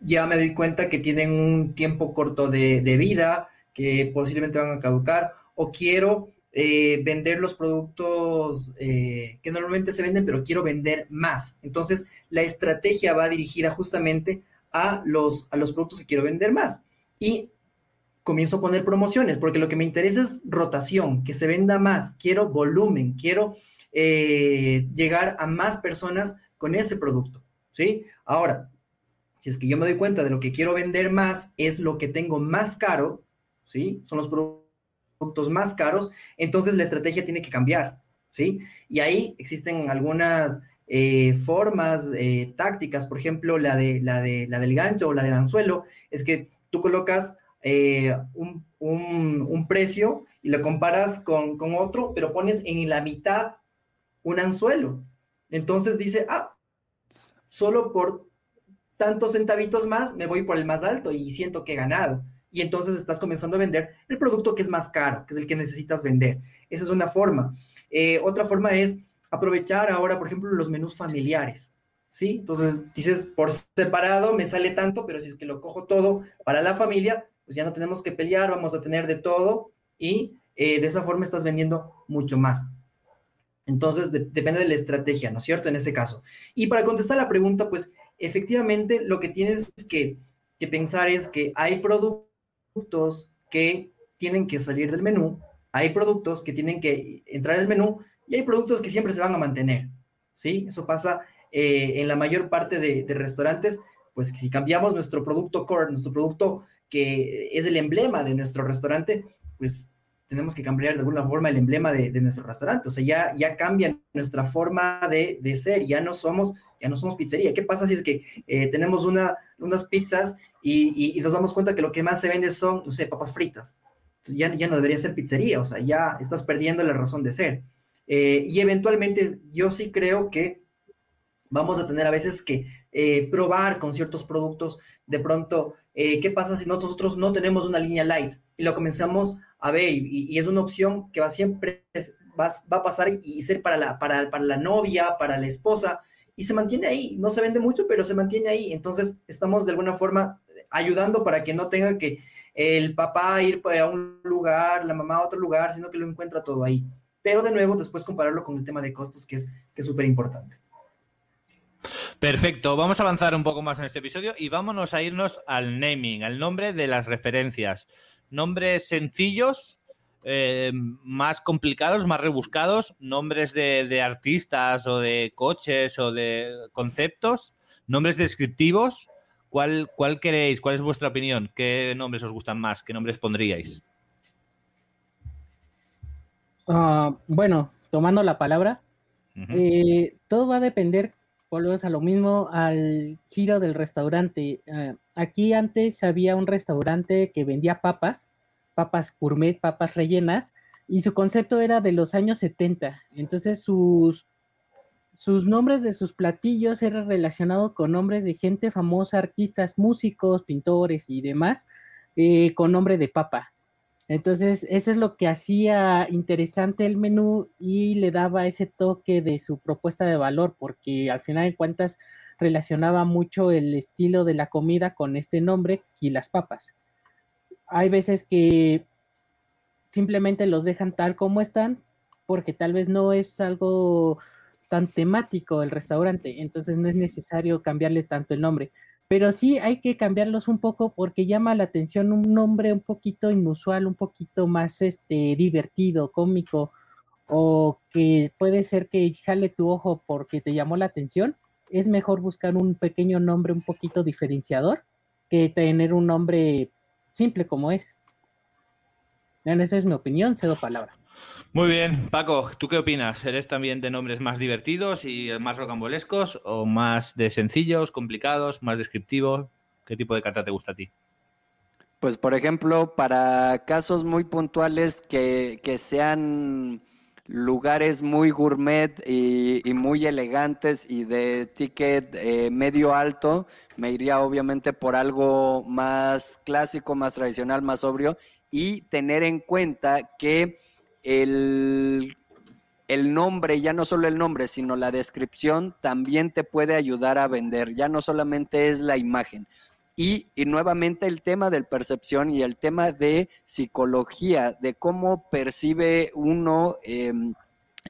S7: ya me doy cuenta que tienen un tiempo corto de, vida, que posiblemente van a caducar, o quiero eh, vender los productos eh, que normalmente se venden, pero quiero vender más. Entonces, la estrategia va dirigida justamente a los, a los productos que quiero vender más. Y comienzo a poner promociones, porque lo que me interesa es rotación, que se venda más, quiero volumen, quiero eh, llegar a más personas con ese producto, ¿sí? Ahora, si es que yo me doy cuenta de lo que quiero vender más es lo que tengo más caro, ¿sí? Son los productos más caros, entonces la estrategia tiene que cambiar, ¿sí? Y ahí existen algunas eh, formas eh, tácticas, por ejemplo, la, de, la, de, la del gancho o la del anzuelo, es que tú colocas eh, un, precio y lo comparas con, otro, pero pones en la mitad un anzuelo. Entonces dice, ah, solo por tantos centavitos más me voy por el más alto y siento que he ganado. Y entonces estás comenzando a vender el producto que es más caro, que es el que necesitas vender. Esa es una forma. Eh, otra forma es aprovechar ahora, por ejemplo, los menús familiares. ¿Sí? Entonces dices, por separado me sale tanto, pero si es que lo cojo todo para la familia, pues ya no tenemos que pelear, vamos a tener de todo y eh, de esa forma estás vendiendo mucho más. Entonces, depende de la estrategia, ¿no es cierto? En ese caso. Y para contestar la pregunta, pues efectivamente lo que tienes que, pensar es que hay productos que tienen que salir del menú, hay productos que tienen que entrar en el menú y hay productos que siempre se van a mantener, ¿sí? Eso pasa eh, en la mayor parte de, restaurantes, pues si cambiamos nuestro producto core, nuestro producto que es el emblema de nuestro restaurante, pues tenemos que cambiar de alguna forma el emblema de, nuestro restaurante. O sea, ya, ya cambia nuestra forma de, ser, ya no somos ya no somos pizzería. ¿Qué pasa si es que eh, tenemos una, unas pizzas y, nos damos cuenta que lo que más se vende son, no sé, papas fritas? ya, ya no debería ser pizzería, o sea, ya estás perdiendo la razón de ser. Eh, y eventualmente yo sí creo que vamos a tener a veces que eh, probar con ciertos productos. De pronto, eh, ¿qué pasa si nosotros no tenemos una línea light? Y lo comenzamos a ver y, es una opción que va siempre, va, a pasar y, ser para la, para, para la novia, para la esposa, y se mantiene ahí. No se vende mucho, pero se mantiene ahí. Entonces, estamos de alguna forma ayudando para que no tenga que el papá ir a un lugar, la mamá a otro lugar, sino que lo encuentra todo ahí. Pero de nuevo, después compararlo con el tema de costos, que es que súper importante.
S1: Perfecto, vamos a avanzar un poco más en este episodio y vámonos a irnos al naming, al nombre de las referencias. Nombres sencillos, eh, más complicados, más rebuscados, nombres de, artistas o de coches o de conceptos, nombres descriptivos. ¿Cuál, ¿Cuál queréis? ¿Cuál es vuestra opinión? ¿Qué nombres os gustan más? ¿Qué nombres pondríais?
S5: Ah, bueno, tomando la palabra, eh, todo va a depender volvemos a lo mismo, al giro del restaurante. Eh, aquí antes había un restaurante que vendía papas, papas gourmet, papas rellenas, y su concepto era de los años 70. Entonces sus, sus nombres de sus platillos eran relacionados con nombres de gente famosa, artistas, músicos, pintores y demás, eh, con nombre de papa. Entonces, eso es lo que hacía interesante el menú y le daba ese toque de su propuesta de valor, porque al final de cuentas relacionaba mucho el estilo de la comida con este nombre y las papas. Hay veces que simplemente los dejan tal como están, porque tal vez no es algo tan temático el restaurante, entonces no es necesario cambiarle tanto el nombre pero sí hay que cambiarlos un poco porque llama la atención un nombre un poquito inusual, un poquito más este divertido, cómico, o que puede ser que jale tu ojo porque te llamó la atención. Es mejor buscar un pequeño nombre un poquito diferenciador que tener un nombre simple como es. esa es mi opinión, cedo palabra.
S1: Muy bien, Paco, ¿tú qué opinas? ¿Eres también de nombres más divertidos y más rocambolescos o más de sencillos, complicados, más descriptivos? ¿Qué tipo de carta te gusta a ti?
S6: Pues, por ejemplo, para casos muy puntuales que, sean lugares muy gourmet y, muy elegantes y de ticket eh, medio alto, me iría obviamente por algo más clásico, más tradicional, más sobrio y tener en cuenta que el, nombre, ya no solo el nombre, sino la descripción también te puede ayudar a vender, ya no solamente es la imagen. Y, nuevamente el tema de percepción y el tema de psicología, de cómo percibe uno em,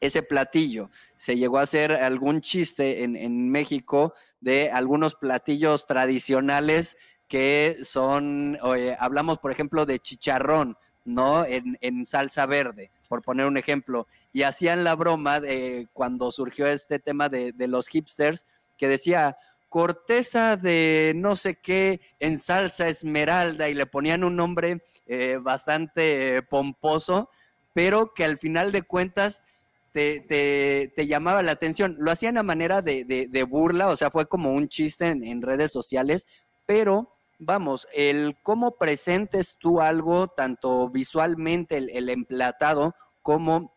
S6: ese platillo. Se llegó a hacer algún chiste en, en México de algunos platillos tradicionales que son, hablamos por ejemplo de chicharrón, ¿no? En, en salsa verde por poner un ejemplo, y hacían la broma de cuando surgió este tema de, los hipsters, que decía, corteza de no sé qué en salsa esmeralda y le ponían un nombre eh, bastante pomposo, pero que al final de cuentas te, llamaba la atención. Lo hacían a manera de, burla, o sea, fue como un chiste en, redes sociales, pero vamos, el cómo presentes tú algo, tanto visualmente el, emplatado como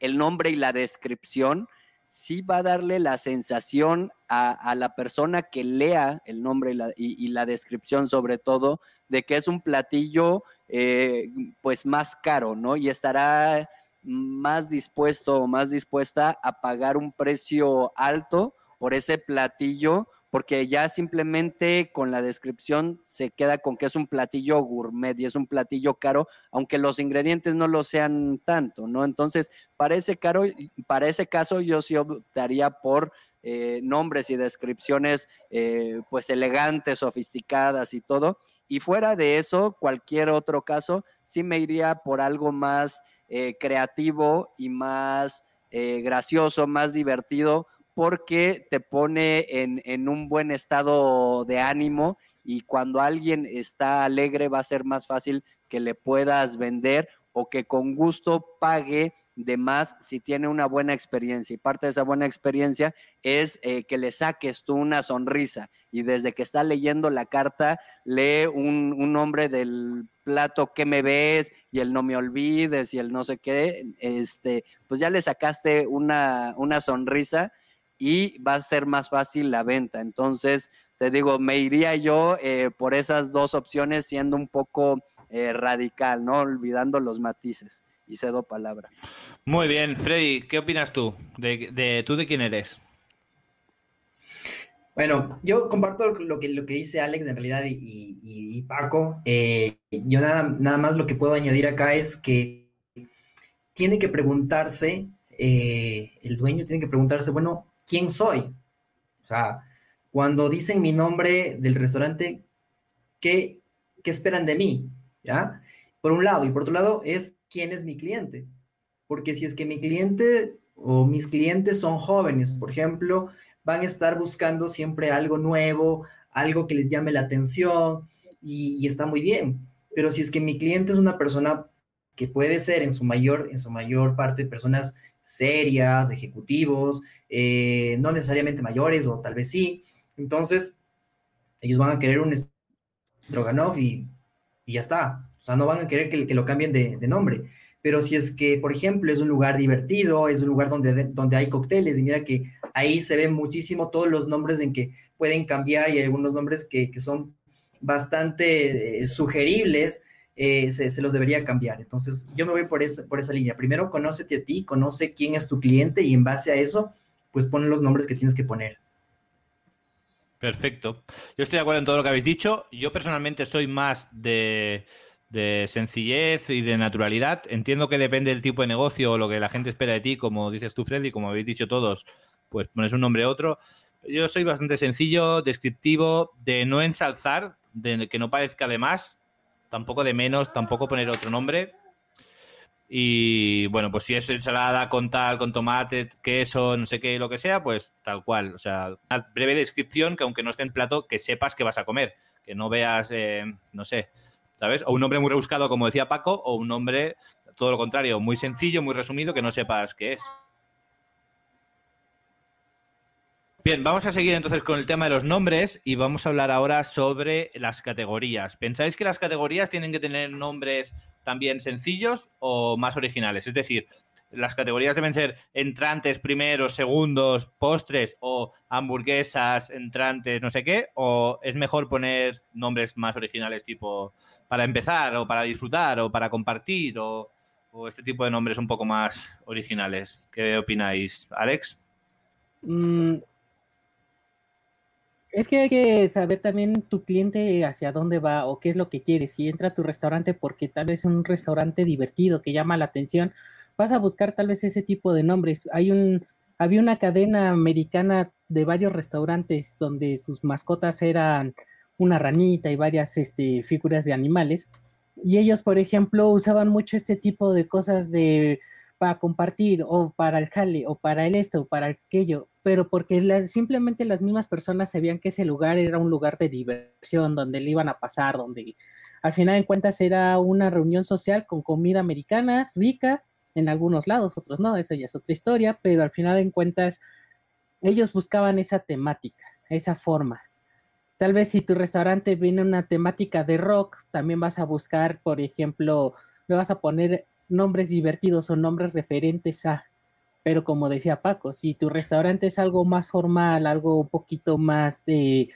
S6: el nombre y la descripción, sí va a darle la sensación a, la persona que lea el nombre y la, descripción sobre todo de que es un platillo eh, pues más caro, ¿no? Y estará más dispuesto o más dispuesta a pagar un precio alto por ese platillo porque ya simplemente con la descripción se queda con que es un platillo gourmet y es un platillo caro, aunque los ingredientes no lo sean tanto, ¿no? Entonces, para ese, caro, para ese caso yo sí optaría por eh, nombres y descripciones eh, pues elegantes, sofisticadas y todo. Y fuera de eso, cualquier otro caso, sí me iría por algo más eh, creativo y más gracioso, más divertido, porque te pone en, un buen estado de ánimo y cuando alguien está alegre va a ser más fácil que le puedas vender o que con gusto pague de más si tiene una buena experiencia. Y parte de esa buena experiencia es eh, que le saques tú una sonrisa y desde que está leyendo la carta lee un, nombre del plato que me ves y el no me olvides y el no sé qué, este, pues ya le sacaste una, una sonrisa y va a ser más fácil la venta. Entonces, te digo, me iría yo eh, por esas dos opciones siendo un poco eh, radical, ¿no? Olvidando los matices. Y cedo palabra.
S1: Muy bien, Freddy, ¿qué opinas tú? De, ¿Tú de quién eres?
S7: Bueno, yo comparto lo que, lo que dice Alex en realidad y, Paco. Eh, yo nada, nada más lo que puedo añadir acá es que tiene que preguntarse, eh, el dueño tiene que preguntarse, bueno, ¿quién soy? O sea, cuando dicen mi nombre del restaurante, ¿qué, qué esperan de mí? ¿Ya? Por un lado, y por otro lado es quién es mi cliente. Porque si es que mi cliente o mis clientes son jóvenes, por ejemplo, van a estar buscando siempre algo nuevo, algo que les llame la atención y, está muy bien. Pero si es que mi cliente es una persona que puede ser en su mayor, en su mayor parte personas serias, ejecutivos, eh, no necesariamente mayores o tal vez sí, entonces ellos van a querer un Stroganov y, y ya está. O sea, no van a querer que, lo cambien de, de nombre. Pero si es que, por ejemplo, es un lugar divertido, es un lugar donde, donde hay cócteles, y mira que ahí se ven muchísimo todos los nombres en que pueden cambiar y algunos nombres que, son bastante eh, sugeribles, eh, se, los debería cambiar. Entonces, yo me voy por esa, por esa línea. Primero, conócete a ti, conoce quién es tu cliente y en base a eso, pues pon los nombres que tienes que poner.
S1: Perfecto. Yo estoy de acuerdo en todo lo que habéis dicho. Yo personalmente soy más de de sencillez y de naturalidad. Entiendo que depende del tipo de negocio o lo que la gente espera de ti, como dices tú, Freddy, como habéis dicho todos, pues pones un nombre a otro. Yo soy bastante sencillo, descriptivo, de no ensalzar, de que no parezca de más, tampoco de menos, tampoco poner otro nombre. Y bueno, pues si es ensalada con tal, con tomate, queso, no sé qué, lo que sea, pues tal cual. O sea, una breve descripción que aunque no esté en plato, que sepas que vas a comer. Que no veas, eh, no sé, ¿sabes? O un nombre muy rebuscado, como decía Paco, o un nombre, todo lo contrario, muy sencillo, muy resumido, que no sepas qué es. Bien, vamos a seguir entonces con el tema de los nombres y vamos a hablar ahora sobre las categorías. ¿Pensáis que las categorías tienen que tener nombres también sencillos o más originales? Es decir, las categorías deben ser entrantes, primeros, segundos, postres o hamburguesas, entrantes, no sé qué, o es mejor poner nombres más originales tipo para empezar o para disfrutar o para compartir o, este tipo de nombres un poco más originales. ¿Qué opináis, Alex?
S5: Mm, es que hay que saber también tu cliente hacia dónde va o qué es lo que quiere. Si entra a tu restaurante porque tal vez es un restaurante divertido que llama la atención, vas a buscar tal vez ese tipo de nombres. Hay un, había una cadena americana de varios restaurantes donde sus mascotas eran una ranita y varias este, figuras de animales. Y ellos, por ejemplo, usaban mucho este tipo de cosas de para compartir o para el jale o para el esto o para aquello, pero porque simplemente las mismas personas sabían que ese lugar era un lugar de diversión, donde le iban a pasar, donde al final en cuentas era una reunión social con comida americana rica en algunos lados, otros no, eso ya es otra historia, pero al final en cuentas ellos buscaban esa temática, esa forma. Tal vez si tu restaurante viene una temática de rock, también vas a buscar, por ejemplo, le vas a poner nombres divertidos o nombres referentes a. Pero como decía Paco, si tu restaurante es algo más formal, algo un poquito más de,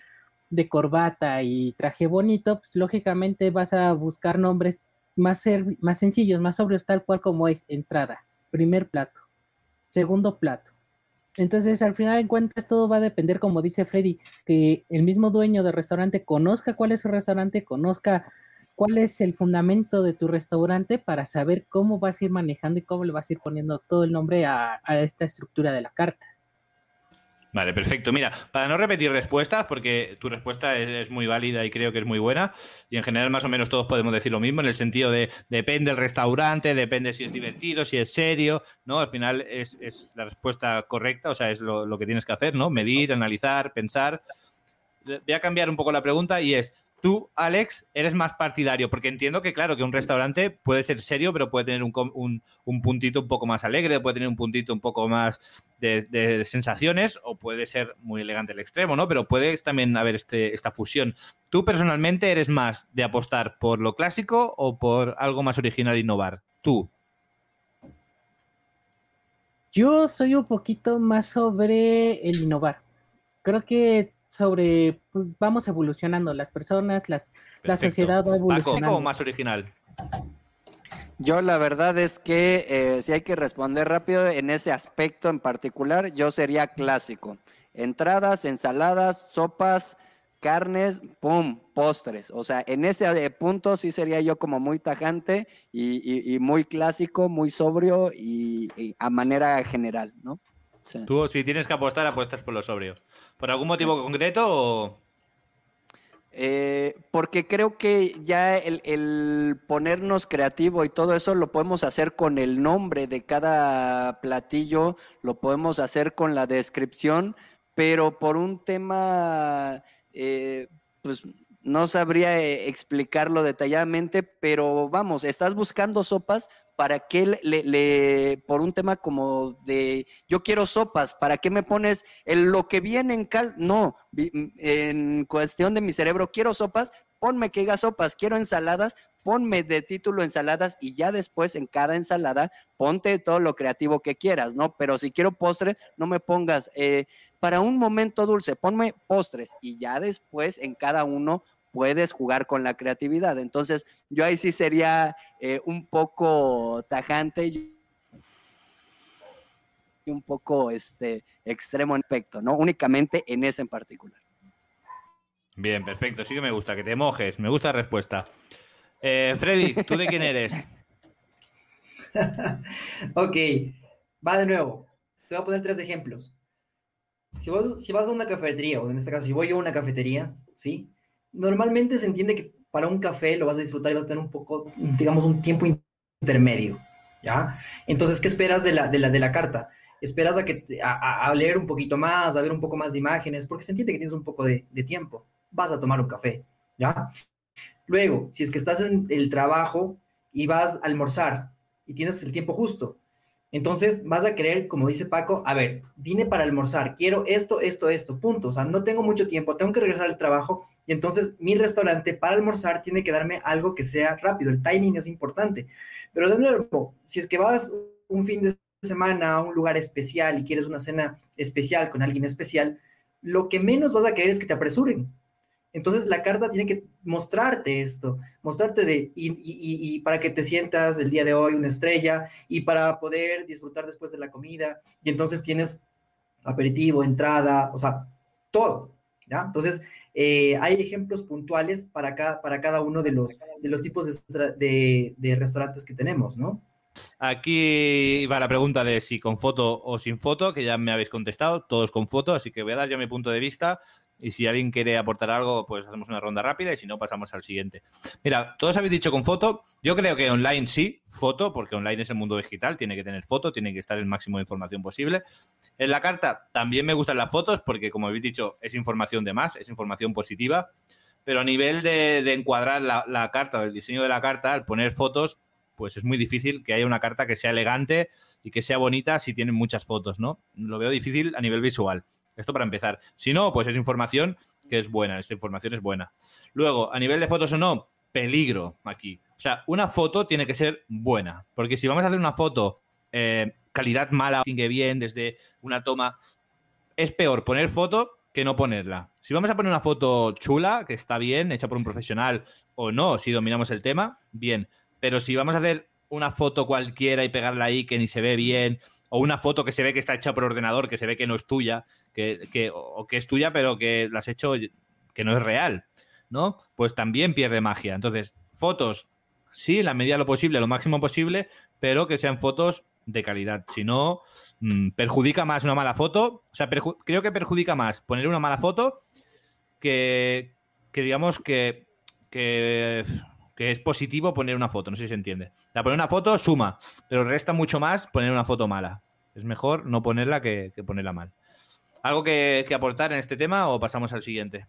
S5: corbata y traje bonito, pues lógicamente vas a buscar nombres más, más sencillos, más sobrios, tal cual como es entrada, primer plato, segundo plato, entonces, al final de cuentas, todo va a depender, como dice Freddy, que el mismo dueño del restaurante conozca cuál es su restaurante, conozca cuál es el fundamento de tu restaurante para saber cómo vas a ir manejando y cómo le vas a ir poniendo todo el nombre a esta estructura de la carta.
S1: Vale, perfecto. Mira, para no repetir respuestas, porque tu respuesta es, muy válida y creo que es muy buena, y en general más o menos todos podemos decir lo mismo, en el sentido de depende del restaurante, depende si es divertido, si es serio, ¿no? Al final es, la respuesta correcta, o sea, es lo, lo, que tienes que hacer, ¿no? Medir, analizar, pensar. Voy a cambiar un poco la pregunta y es, tú, Alex, eres más partidario, porque entiendo que, claro, que un restaurante puede ser serio, pero puede tener un, puntito un poco más alegre, puede tener un puntito un poco más de, sensaciones, o puede ser muy elegante el extremo, ¿no? Pero puede también haber este, esta fusión. ¿Tú personalmente eres más de apostar por lo clásico o por algo más original e innovar? Tú.
S5: Yo soy un poquito más sobre el innovar. Creo que sobre, pues, vamos evolucionando, las personas, las, la sociedad va evolucionando.
S1: Paco, más original?
S6: Yo la verdad es que eh, si hay que responder rápido en ese aspecto en particular, yo sería clásico. entradas, ensaladas, sopas, carnes, pum, postres. O sea, en ese eh, punto sí sería yo como muy tajante y, muy clásico, muy sobrio y, a manera general, ¿no?
S1: Tú, si tienes que apostar, apuestas por lo sobrio. ¿Por algún motivo concreto o...?
S6: Eh, porque creo que ya el, ponernos creativo y todo eso lo podemos hacer con el nombre de cada platillo, lo podemos hacer con la descripción, pero por un tema, eh, pues no sabría eh, explicarlo detalladamente, pero vamos, estás buscando sopas, ¿para qué le, por un tema como de, yo quiero sopas, ¿para qué me pones el, lo que viene en cal? No, en cuestión de mi cerebro, quiero sopas, ponme que diga sopas, quiero ensaladas, ponme de título ensaladas y ya después en cada ensalada ponte todo lo creativo que quieras, ¿no? Pero si quiero postre, no me pongas eh, para un momento dulce, ponme postres y ya después en cada uno puedes jugar con la creatividad. Entonces, yo ahí sí sería eh, un poco tajante y un poco este, extremo en efecto, ¿no? Únicamente en ese en particular.
S1: Bien, perfecto. Sí que me gusta, que te mojes. Me gusta la respuesta. Eh, Freddy, ¿tú de quién eres?
S7: ok, va de nuevo. Te voy a poner tres ejemplos. Si, vas a una cafetería, o en este caso, si voy a una cafetería, ¿sí? normalmente se entiende que para un café lo vas a disfrutar y vas a tener un poco, digamos, un tiempo intermedio, ¿ya? Entonces, ¿qué esperas de la, de la, carta? Esperas a, que, a, leer un poquito más, a ver un poco más de imágenes, porque se entiende que tienes un poco de tiempo. Vas a tomar un café, ¿ya? Luego, si es que estás en el trabajo y vas a almorzar y tienes el tiempo justo, entonces vas a querer, como dice Paco, a ver, vine para almorzar, quiero esto, esto, esto, punto. O sea, no tengo mucho tiempo, tengo que regresar al trabajo y entonces mi restaurante para almorzar tiene que darme algo que sea rápido. El timing es importante. Pero de nuevo, si es que vas un fin de semana a un lugar especial y quieres una cena especial con alguien especial, lo que menos vas a querer es que te apresuren. Entonces la carta tiene que mostrarte esto, mostrarte de, y, para que te sientas el día de hoy una estrella y para poder disfrutar después de la comida. Y entonces tienes aperitivo, entrada, o sea, todo, ¿ya? Entonces, eh, hay ejemplos puntuales para cada, para cada uno de los, de los tipos de, restaurantes que tenemos, ¿no?
S1: Aquí va la pregunta de si con foto o sin foto, que ya me habéis contestado, todos con foto, así que voy a dar yo mi punto de vista y si alguien quiere aportar algo, pues hacemos una ronda rápida y si no, pasamos al siguiente. Mira, todos habéis dicho con foto. Yo creo que online sí, foto, porque online es el mundo digital, tiene que tener foto, tiene que estar el máximo de información posible. En la carta también me gustan las fotos porque, como habéis dicho, es información de más, es información positiva. Pero a nivel de, encuadrar la, la carta o el diseño de la carta, al poner fotos, pues es muy difícil que haya una carta que sea elegante y que sea bonita si tienen muchas fotos, ¿no? Lo veo difícil a nivel visual. Esto para empezar. Si no, pues es información que es buena, esta información es buena. Luego, a nivel de fotos o no, peligro aquí. O sea, una foto tiene que ser buena, porque si vamos a hacer una foto eh, calidad mala, que bien desde una toma, es peor poner foto que no ponerla. Si vamos a poner una foto chula, que está bien, hecha por un profesional o no, si dominamos el tema, bien. Pero si vamos a hacer una foto cualquiera y pegarla ahí que ni se ve bien, o una foto que se ve que está hecha por ordenador, que se ve que no es tuya, que, o que es tuya, pero que la has hecho que no es real, ¿no? Pues también pierde magia. Entonces, fotos, sí, la medida de lo posible, lo máximo posible, pero que sean fotos de calidad. Si no, mm, perjudica más una mala foto. O sea, creo que perjudica más poner una mala foto que, que digamos que, que, que, es positivo poner una foto. No sé si se entiende. La poner una foto suma, pero resta mucho más poner una foto mala. Es mejor no ponerla que ponerla mal. ¿Algo que, aportar en este tema o pasamos al siguiente?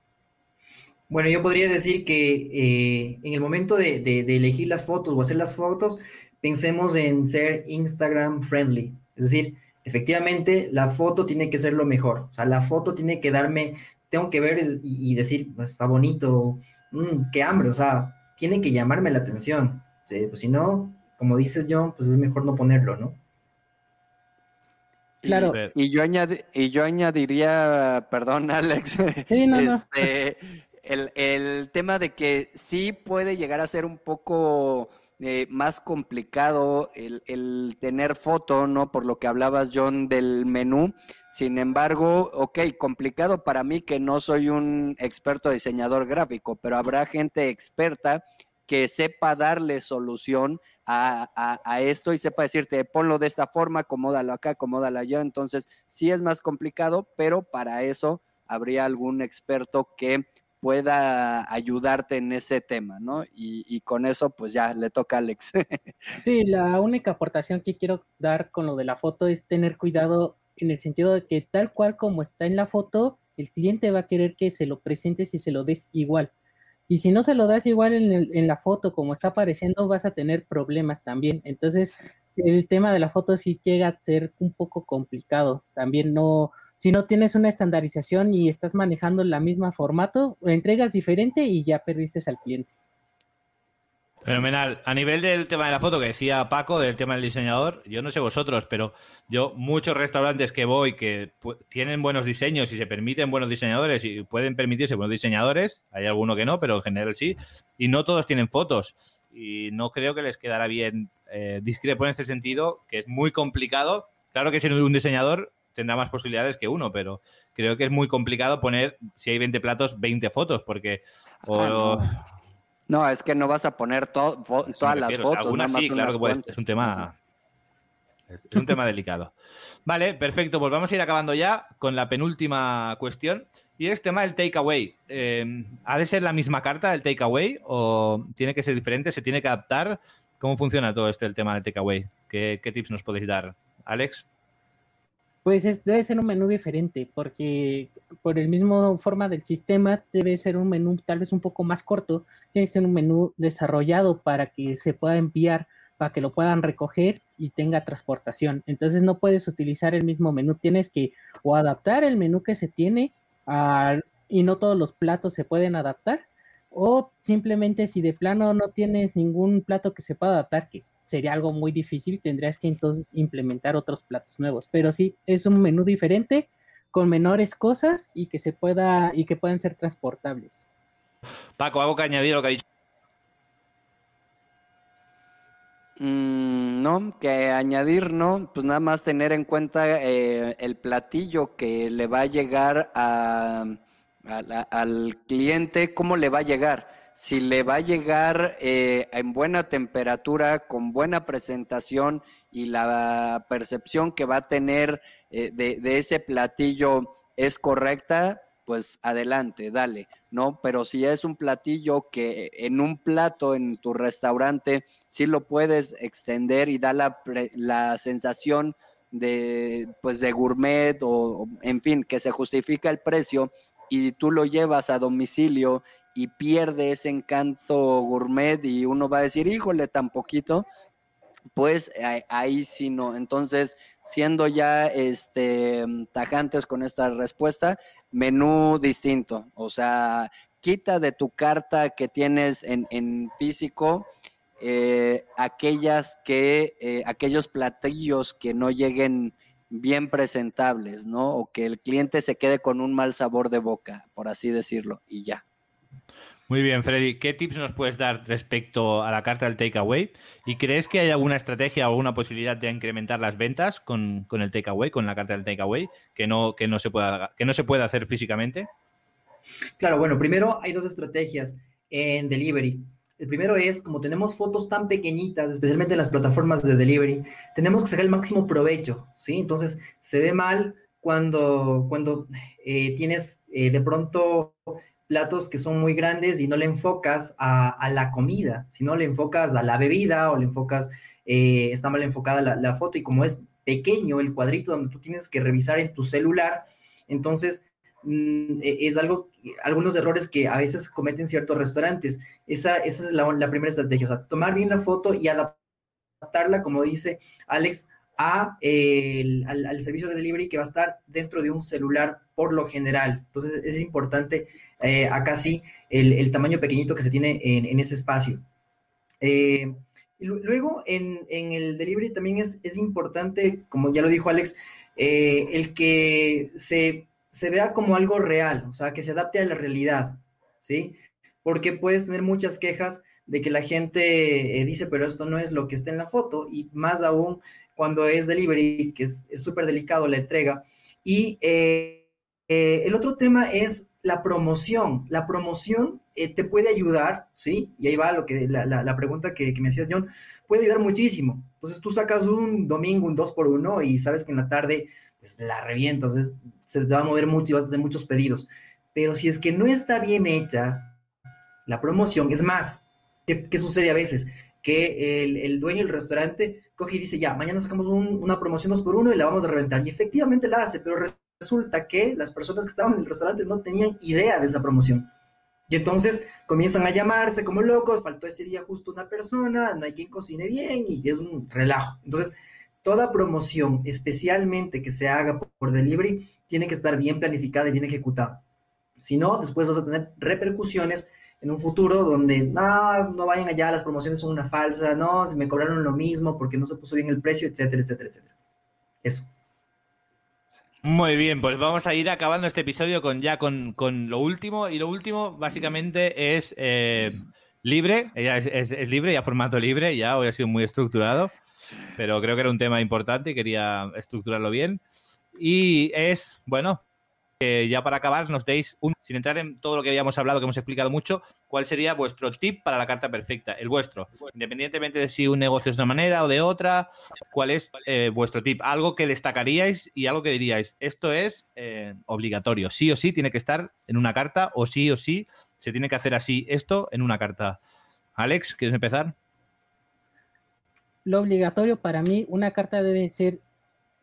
S7: Bueno, yo podría decir que eh, en el momento de, elegir las fotos o hacer las fotos, pensemos en ser Instagram friendly. Es decir, efectivamente, la foto tiene que ser lo mejor. O sea, la foto tiene que darme, tengo que ver y, decir, pues, está bonito, mm, qué hambre. O sea, tiene que llamarme la atención. Pues si no, como dices, John, pues es mejor no ponerlo, ¿no?
S6: Claro. Y, yo, y yo añadiría, perdón, Alex, este, El, tema de que sí puede llegar a ser un poco eh, más complicado el, el, tener foto, ¿no? Por lo que hablabas, John, del menú. Sin embargo, ok, complicado para mí que no soy un experto diseñador gráfico, pero habrá gente experta que sepa darle solución a, esto y sepa decirte, ponlo de esta forma, acomódalo acá, acomódalo allá. Entonces, sí es más complicado, pero para eso habría algún experto que pueda ayudarte en ese tema, ¿no? Y, con eso, pues ya le toca a Alex.
S5: sí, la única aportación que quiero dar con lo de la foto es tener cuidado en el sentido de que tal cual como está en la foto, el cliente va a querer que se lo presentes y se lo des igual. Y si no se lo das igual en, en la foto como está apareciendo, vas a tener problemas también. Entonces, el tema de la foto sí llega a ser un poco complicado. También no, si no tienes una estandarización y estás manejando la misma formato, entregas diferente y ya perdiste al cliente.
S1: Fenomenal. A nivel del tema de la foto que decía Paco, del tema del diseñador, yo no sé vosotros, pero yo muchos restaurantes que voy que tienen buenos diseños y se permiten buenos diseñadores y pueden permitirse buenos diseñadores, hay alguno que no, pero en general sí, y no todos tienen fotos y no creo que les quedará bien. Eh, discrepo en este sentido, que es muy complicado. Claro que siendo un diseñador tendrá más posibilidades que uno, pero creo que es muy complicado poner, si hay 20 platos, 20 fotos, porque...
S6: Ah, no. Es que no vas a poner todas las fotos.
S1: sí, claro que es un tema... Es un tema delicado. Vale, perfecto. Pues vamos a ir acabando ya con la penúltima cuestión. Y es tema del takeaway. Eh, ¿Ha de ser la misma carta del takeaway o tiene que ser diferente? ¿Se tiene que adaptar? ¿Cómo funciona todo este el tema del takeaway? ¿Qué, ¿Qué tips nos podéis dar, Alex?
S5: Pues debe ser un menú diferente, porque por el mismo forma del sistema debe ser un menú tal vez un poco más corto, tiene que ser un menú desarrollado para que se pueda enviar, para que lo puedan recoger y tenga transportación. Entonces no puedes utilizar el mismo menú, tienes que o adaptar el menú que se tiene y no todos los platos se pueden adaptar, o simplemente si de plano no tienes ningún plato que se pueda adaptar, que sería algo muy difícil, tendrías que entonces implementar otros platos nuevos. Pero sí, es un menú diferente, con menores cosas y que se pueda y que puedan ser transportables.
S1: Paco, ¿algo que añadir a lo que ha dicho?
S6: Mm, no, que añadir, no, pues nada más tener en cuenta eh, el platillo que le va a llegar al cliente, cómo le va a llegar si le va a llegar eh, en buena temperatura, con buena presentación y la percepción que va a tener eh, de, ese platillo es correcta, pues adelante, dale, ¿no? Pero si es un platillo que en un plato en tu restaurante sí lo puedes extender y da la, la sensación de, pues de gourmet o, en fin, que se justifica el precio y tú lo llevas a domicilio y pierde ese encanto gourmet y uno va a decir, híjole, tan poquito, pues ahí sí no. Entonces, siendo ya este, tajantes con esta respuesta, menú distinto. O sea, quita de tu carta que tienes en, físico eh, aquellas que, eh, aquellos platillos que no lleguen bien presentables, ¿no? O que el cliente se quede con un mal sabor de boca, por así decirlo, y ya.
S1: Muy bien, Freddy. ¿Qué tips nos puedes dar respecto a la carta del takeaway? ¿Y crees que hay alguna estrategia o alguna posibilidad de incrementar las ventas con, el takeaway, con la carta del takeaway, que no, que, no se pueda, que no se pueda hacer físicamente?
S7: Claro, bueno, primero hay dos estrategias en delivery. El primero es, como tenemos fotos tan pequeñitas, especialmente en las plataformas de delivery, tenemos que sacar el máximo provecho, ¿sí? Entonces, se ve mal cuando, cuando eh, tienes eh, de pronto platos que son muy grandes y no le enfocas a, la comida, sino le enfocas a la bebida o le enfocas, eh, está mal enfocada la, foto y como es pequeño el cuadrito donde tú tienes que revisar en tu celular, entonces es algo, algunos errores que a veces cometen ciertos restaurantes. Esa, esa es la, la primera estrategia, o sea, tomar bien la foto y adaptarla, como dice Alex, al, servicio de delivery que va a estar dentro de un celular por lo general. Entonces es importante eh, acá sí el, tamaño pequeñito que se tiene en, ese espacio. Eh, luego en, el delivery también es, importante, como ya lo dijo Alex, eh, el que se, se vea como algo real, o sea, que se adapte a la realidad, ¿sí? Porque puedes tener muchas quejas de que la gente eh, dice, pero esto no es lo que está en la foto, y más aún cuando es delivery, que es súper delicado la entrega. Y eh, eh, el otro tema es la promoción. La promoción te puede ayudar, ¿sí? Y ahí va lo que, la, pregunta que, que, me hacías, John, puede ayudar muchísimo. Entonces tú sacas un domingo, un 2 por 1 y sabes que en la tarde pues, la revientas, se te va a mover mucho y vas a tener muchos pedidos. Pero si es que no está bien hecha la promoción, es más, ¿qué, sucede a veces? Que el, dueño del restaurante coge y dice, ya, mañana sacamos una promoción 2 por 1 y la vamos a reventar. Y efectivamente la hace, pero resulta que las personas que estaban en el restaurante no tenían idea de esa promoción. Y entonces comienzan a llamarse como locos, faltó ese día justo una persona, no hay quien cocine bien y es un relajo. Entonces, toda promoción, especialmente que se haga por delivery, tiene que estar bien planificada y bien ejecutada. Si no, después vas a tener repercusiones en un futuro donde no, no vayan allá, las promociones son una falsa, no, se me cobraron lo mismo porque no se puso bien el precio, etcétera, etcétera, etcétera. Eso.
S1: Muy bien, pues vamos a ir acabando este episodio con ya con, lo último. Y lo último, básicamente, es eh, libre. Es, es, es, libre, ya formato libre, ya hoy ha sido muy estructurado. Pero creo que era un tema importante y quería estructurarlo bien. Y es, bueno, ya para acabar nos deis un, sin entrar en todo lo que habíamos hablado, que hemos explicado mucho, cuál sería vuestro tip para la carta perfecta, el vuestro, independientemente de si un negocio es de una manera o de otra, cuál es eh, vuestro tip, algo que destacaríais y algo que diríais, esto es eh, obligatorio, sí o sí tiene que estar en una carta o sí o sí se tiene que hacer así esto en una carta. Alex, ¿quieres empezar?
S5: Lo obligatorio para mí, una carta debe ser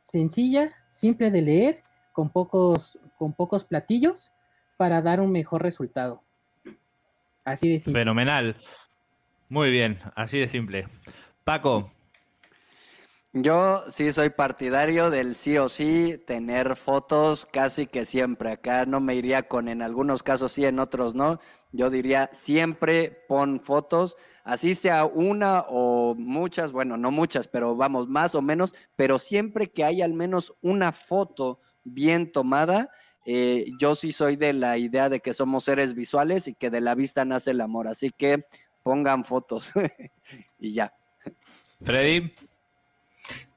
S5: sencilla, simple de leer, con pocos con pocos platillos para dar un mejor resultado. Así de simple.
S1: Fenomenal. Muy bien, así de simple. Paco.
S6: Yo sí soy partidario del sí o sí tener fotos casi que siempre. Acá no me iría con en algunos casos sí, en otros no. Yo diría siempre pon fotos, así sea una o muchas, bueno, no muchas, pero vamos, más o menos, pero siempre que haya al menos una foto bien tomada eh, yo sí soy de la idea de que somos seres visuales y que de la vista nace el amor, así que pongan fotos y ya.
S1: Freddy.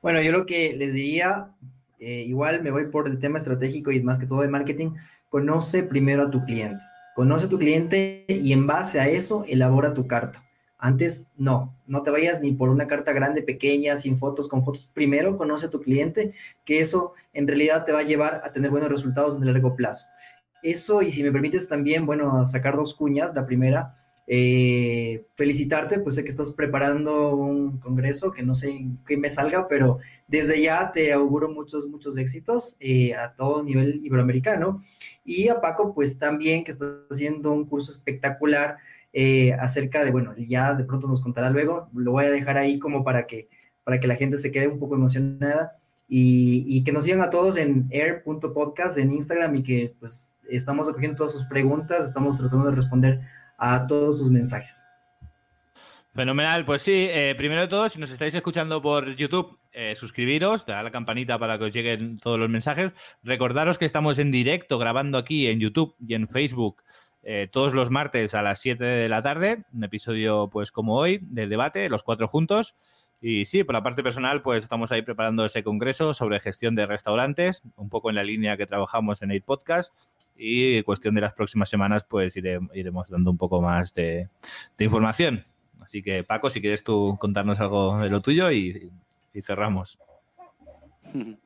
S7: Bueno, yo lo que les diría, eh, igual me voy por el tema estratégico y más que todo de marketing, conoce primero a tu cliente. Conoce a tu cliente y en base a eso elabora tu carta. Antes no, no te vayas ni por una carta grande, pequeña, sin fotos, con fotos. Primero conoce a tu cliente, que eso en realidad te va a llevar a tener buenos resultados en el largo plazo. Eso, y si me permites también, bueno, sacar dos cuñas. La primera, eh, felicitarte, pues sé que estás preparando un congreso, que no sé qué me salga, pero desde ya te auguro muchos, muchos éxitos eh, a todo nivel iberoamericano. Y a Paco, pues también que estás haciendo un curso espectacular eh, acerca de, bueno, ya de pronto nos contará luego, lo voy a dejar ahí como para que, para que la gente se quede un poco emocionada y, que nos sigan a todos en air.podcast en Instagram y que pues estamos acogiendo todas sus preguntas, estamos tratando de responder a todos sus mensajes.
S1: Fenomenal, pues sí, eh, primero de todo, si nos estáis escuchando por YouTube, eh, suscribiros, dar la campanita para que os lleguen todos los mensajes. Recordaros que estamos en directo grabando aquí en YouTube y en Facebook eh, todos los martes a las 7 de la tarde, un episodio pues como hoy, del debate, los cuatro juntos. Y sí, por la parte personal, pues estamos ahí preparando ese congreso sobre gestión de restaurantes, un poco en la línea que trabajamos en el podcast. Y cuestión de las próximas semanas, pues iremos dando un poco más de, información. Así que, Paco, si quieres tú contarnos algo de lo tuyo y, cerramos.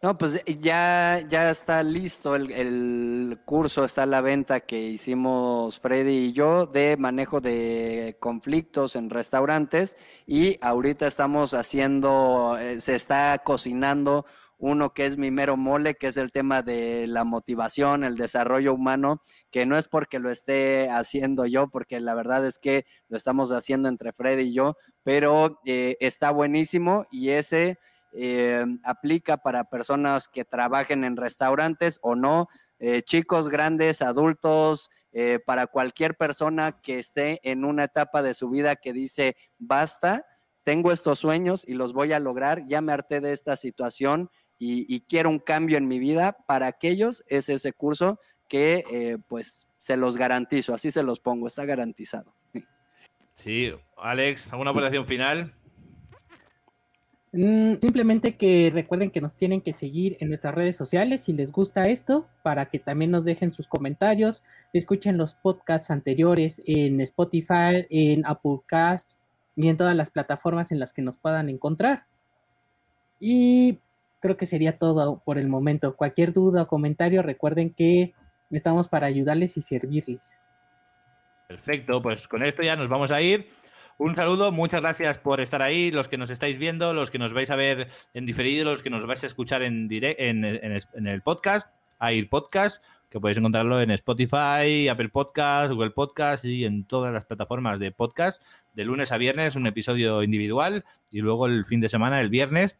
S6: No, pues ya, ya está listo el, curso, está la venta que hicimos Freddy y yo de manejo de conflictos en restaurantes y ahorita estamos haciendo, eh, se está cocinando uno que es mi mero mole, que es el tema de la motivación, el desarrollo humano, que no es porque lo esté haciendo yo, porque la verdad es que lo estamos haciendo entre Freddy y yo, pero eh, está buenísimo y ese eh, aplica para personas que trabajen en restaurantes o no, eh, chicos, grandes, adultos, para cualquier persona que esté en una etapa de su vida que dice, basta, tengo estos sueños y los voy a lograr, ya me harté de esta situación y, quiero un cambio en mi vida, para aquellos es ese curso que pues se los garantizo, así se los pongo, está garantizado.
S1: Sí, Alex, ¿alguna aportación final?
S5: Mm, simplemente que recuerden que nos tienen que seguir en nuestras redes sociales si les gusta esto, para que también nos dejen sus comentarios, escuchen los podcasts anteriores en Spotify, en Applecast y en todas las plataformas en las que nos puedan encontrar. Y creo que sería todo por el momento. Cualquier duda o comentario, recuerden que estamos para ayudarles y servirles.
S1: Perfecto, pues con esto ya nos vamos a ir. Un saludo, muchas gracias por estar ahí, los que nos estáis viendo, los que nos vais a ver en diferido, los que nos vais a escuchar en, en, en, el podcast, Air Podcast, que podéis encontrarlo en Spotify, Apple Podcast, Google Podcast y en todas las plataformas de podcast. De lunes a viernes un episodio individual y luego el fin de semana, el viernes,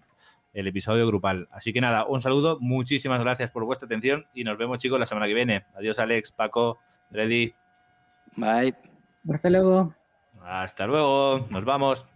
S1: el episodio grupal. Así que nada, un saludo, muchísimas gracias por vuestra atención y nos vemos chicos la semana que viene. Adiós Alex, Paco, Freddy.
S6: Bye.
S5: Hasta luego.
S1: Hasta luego, nos vamos.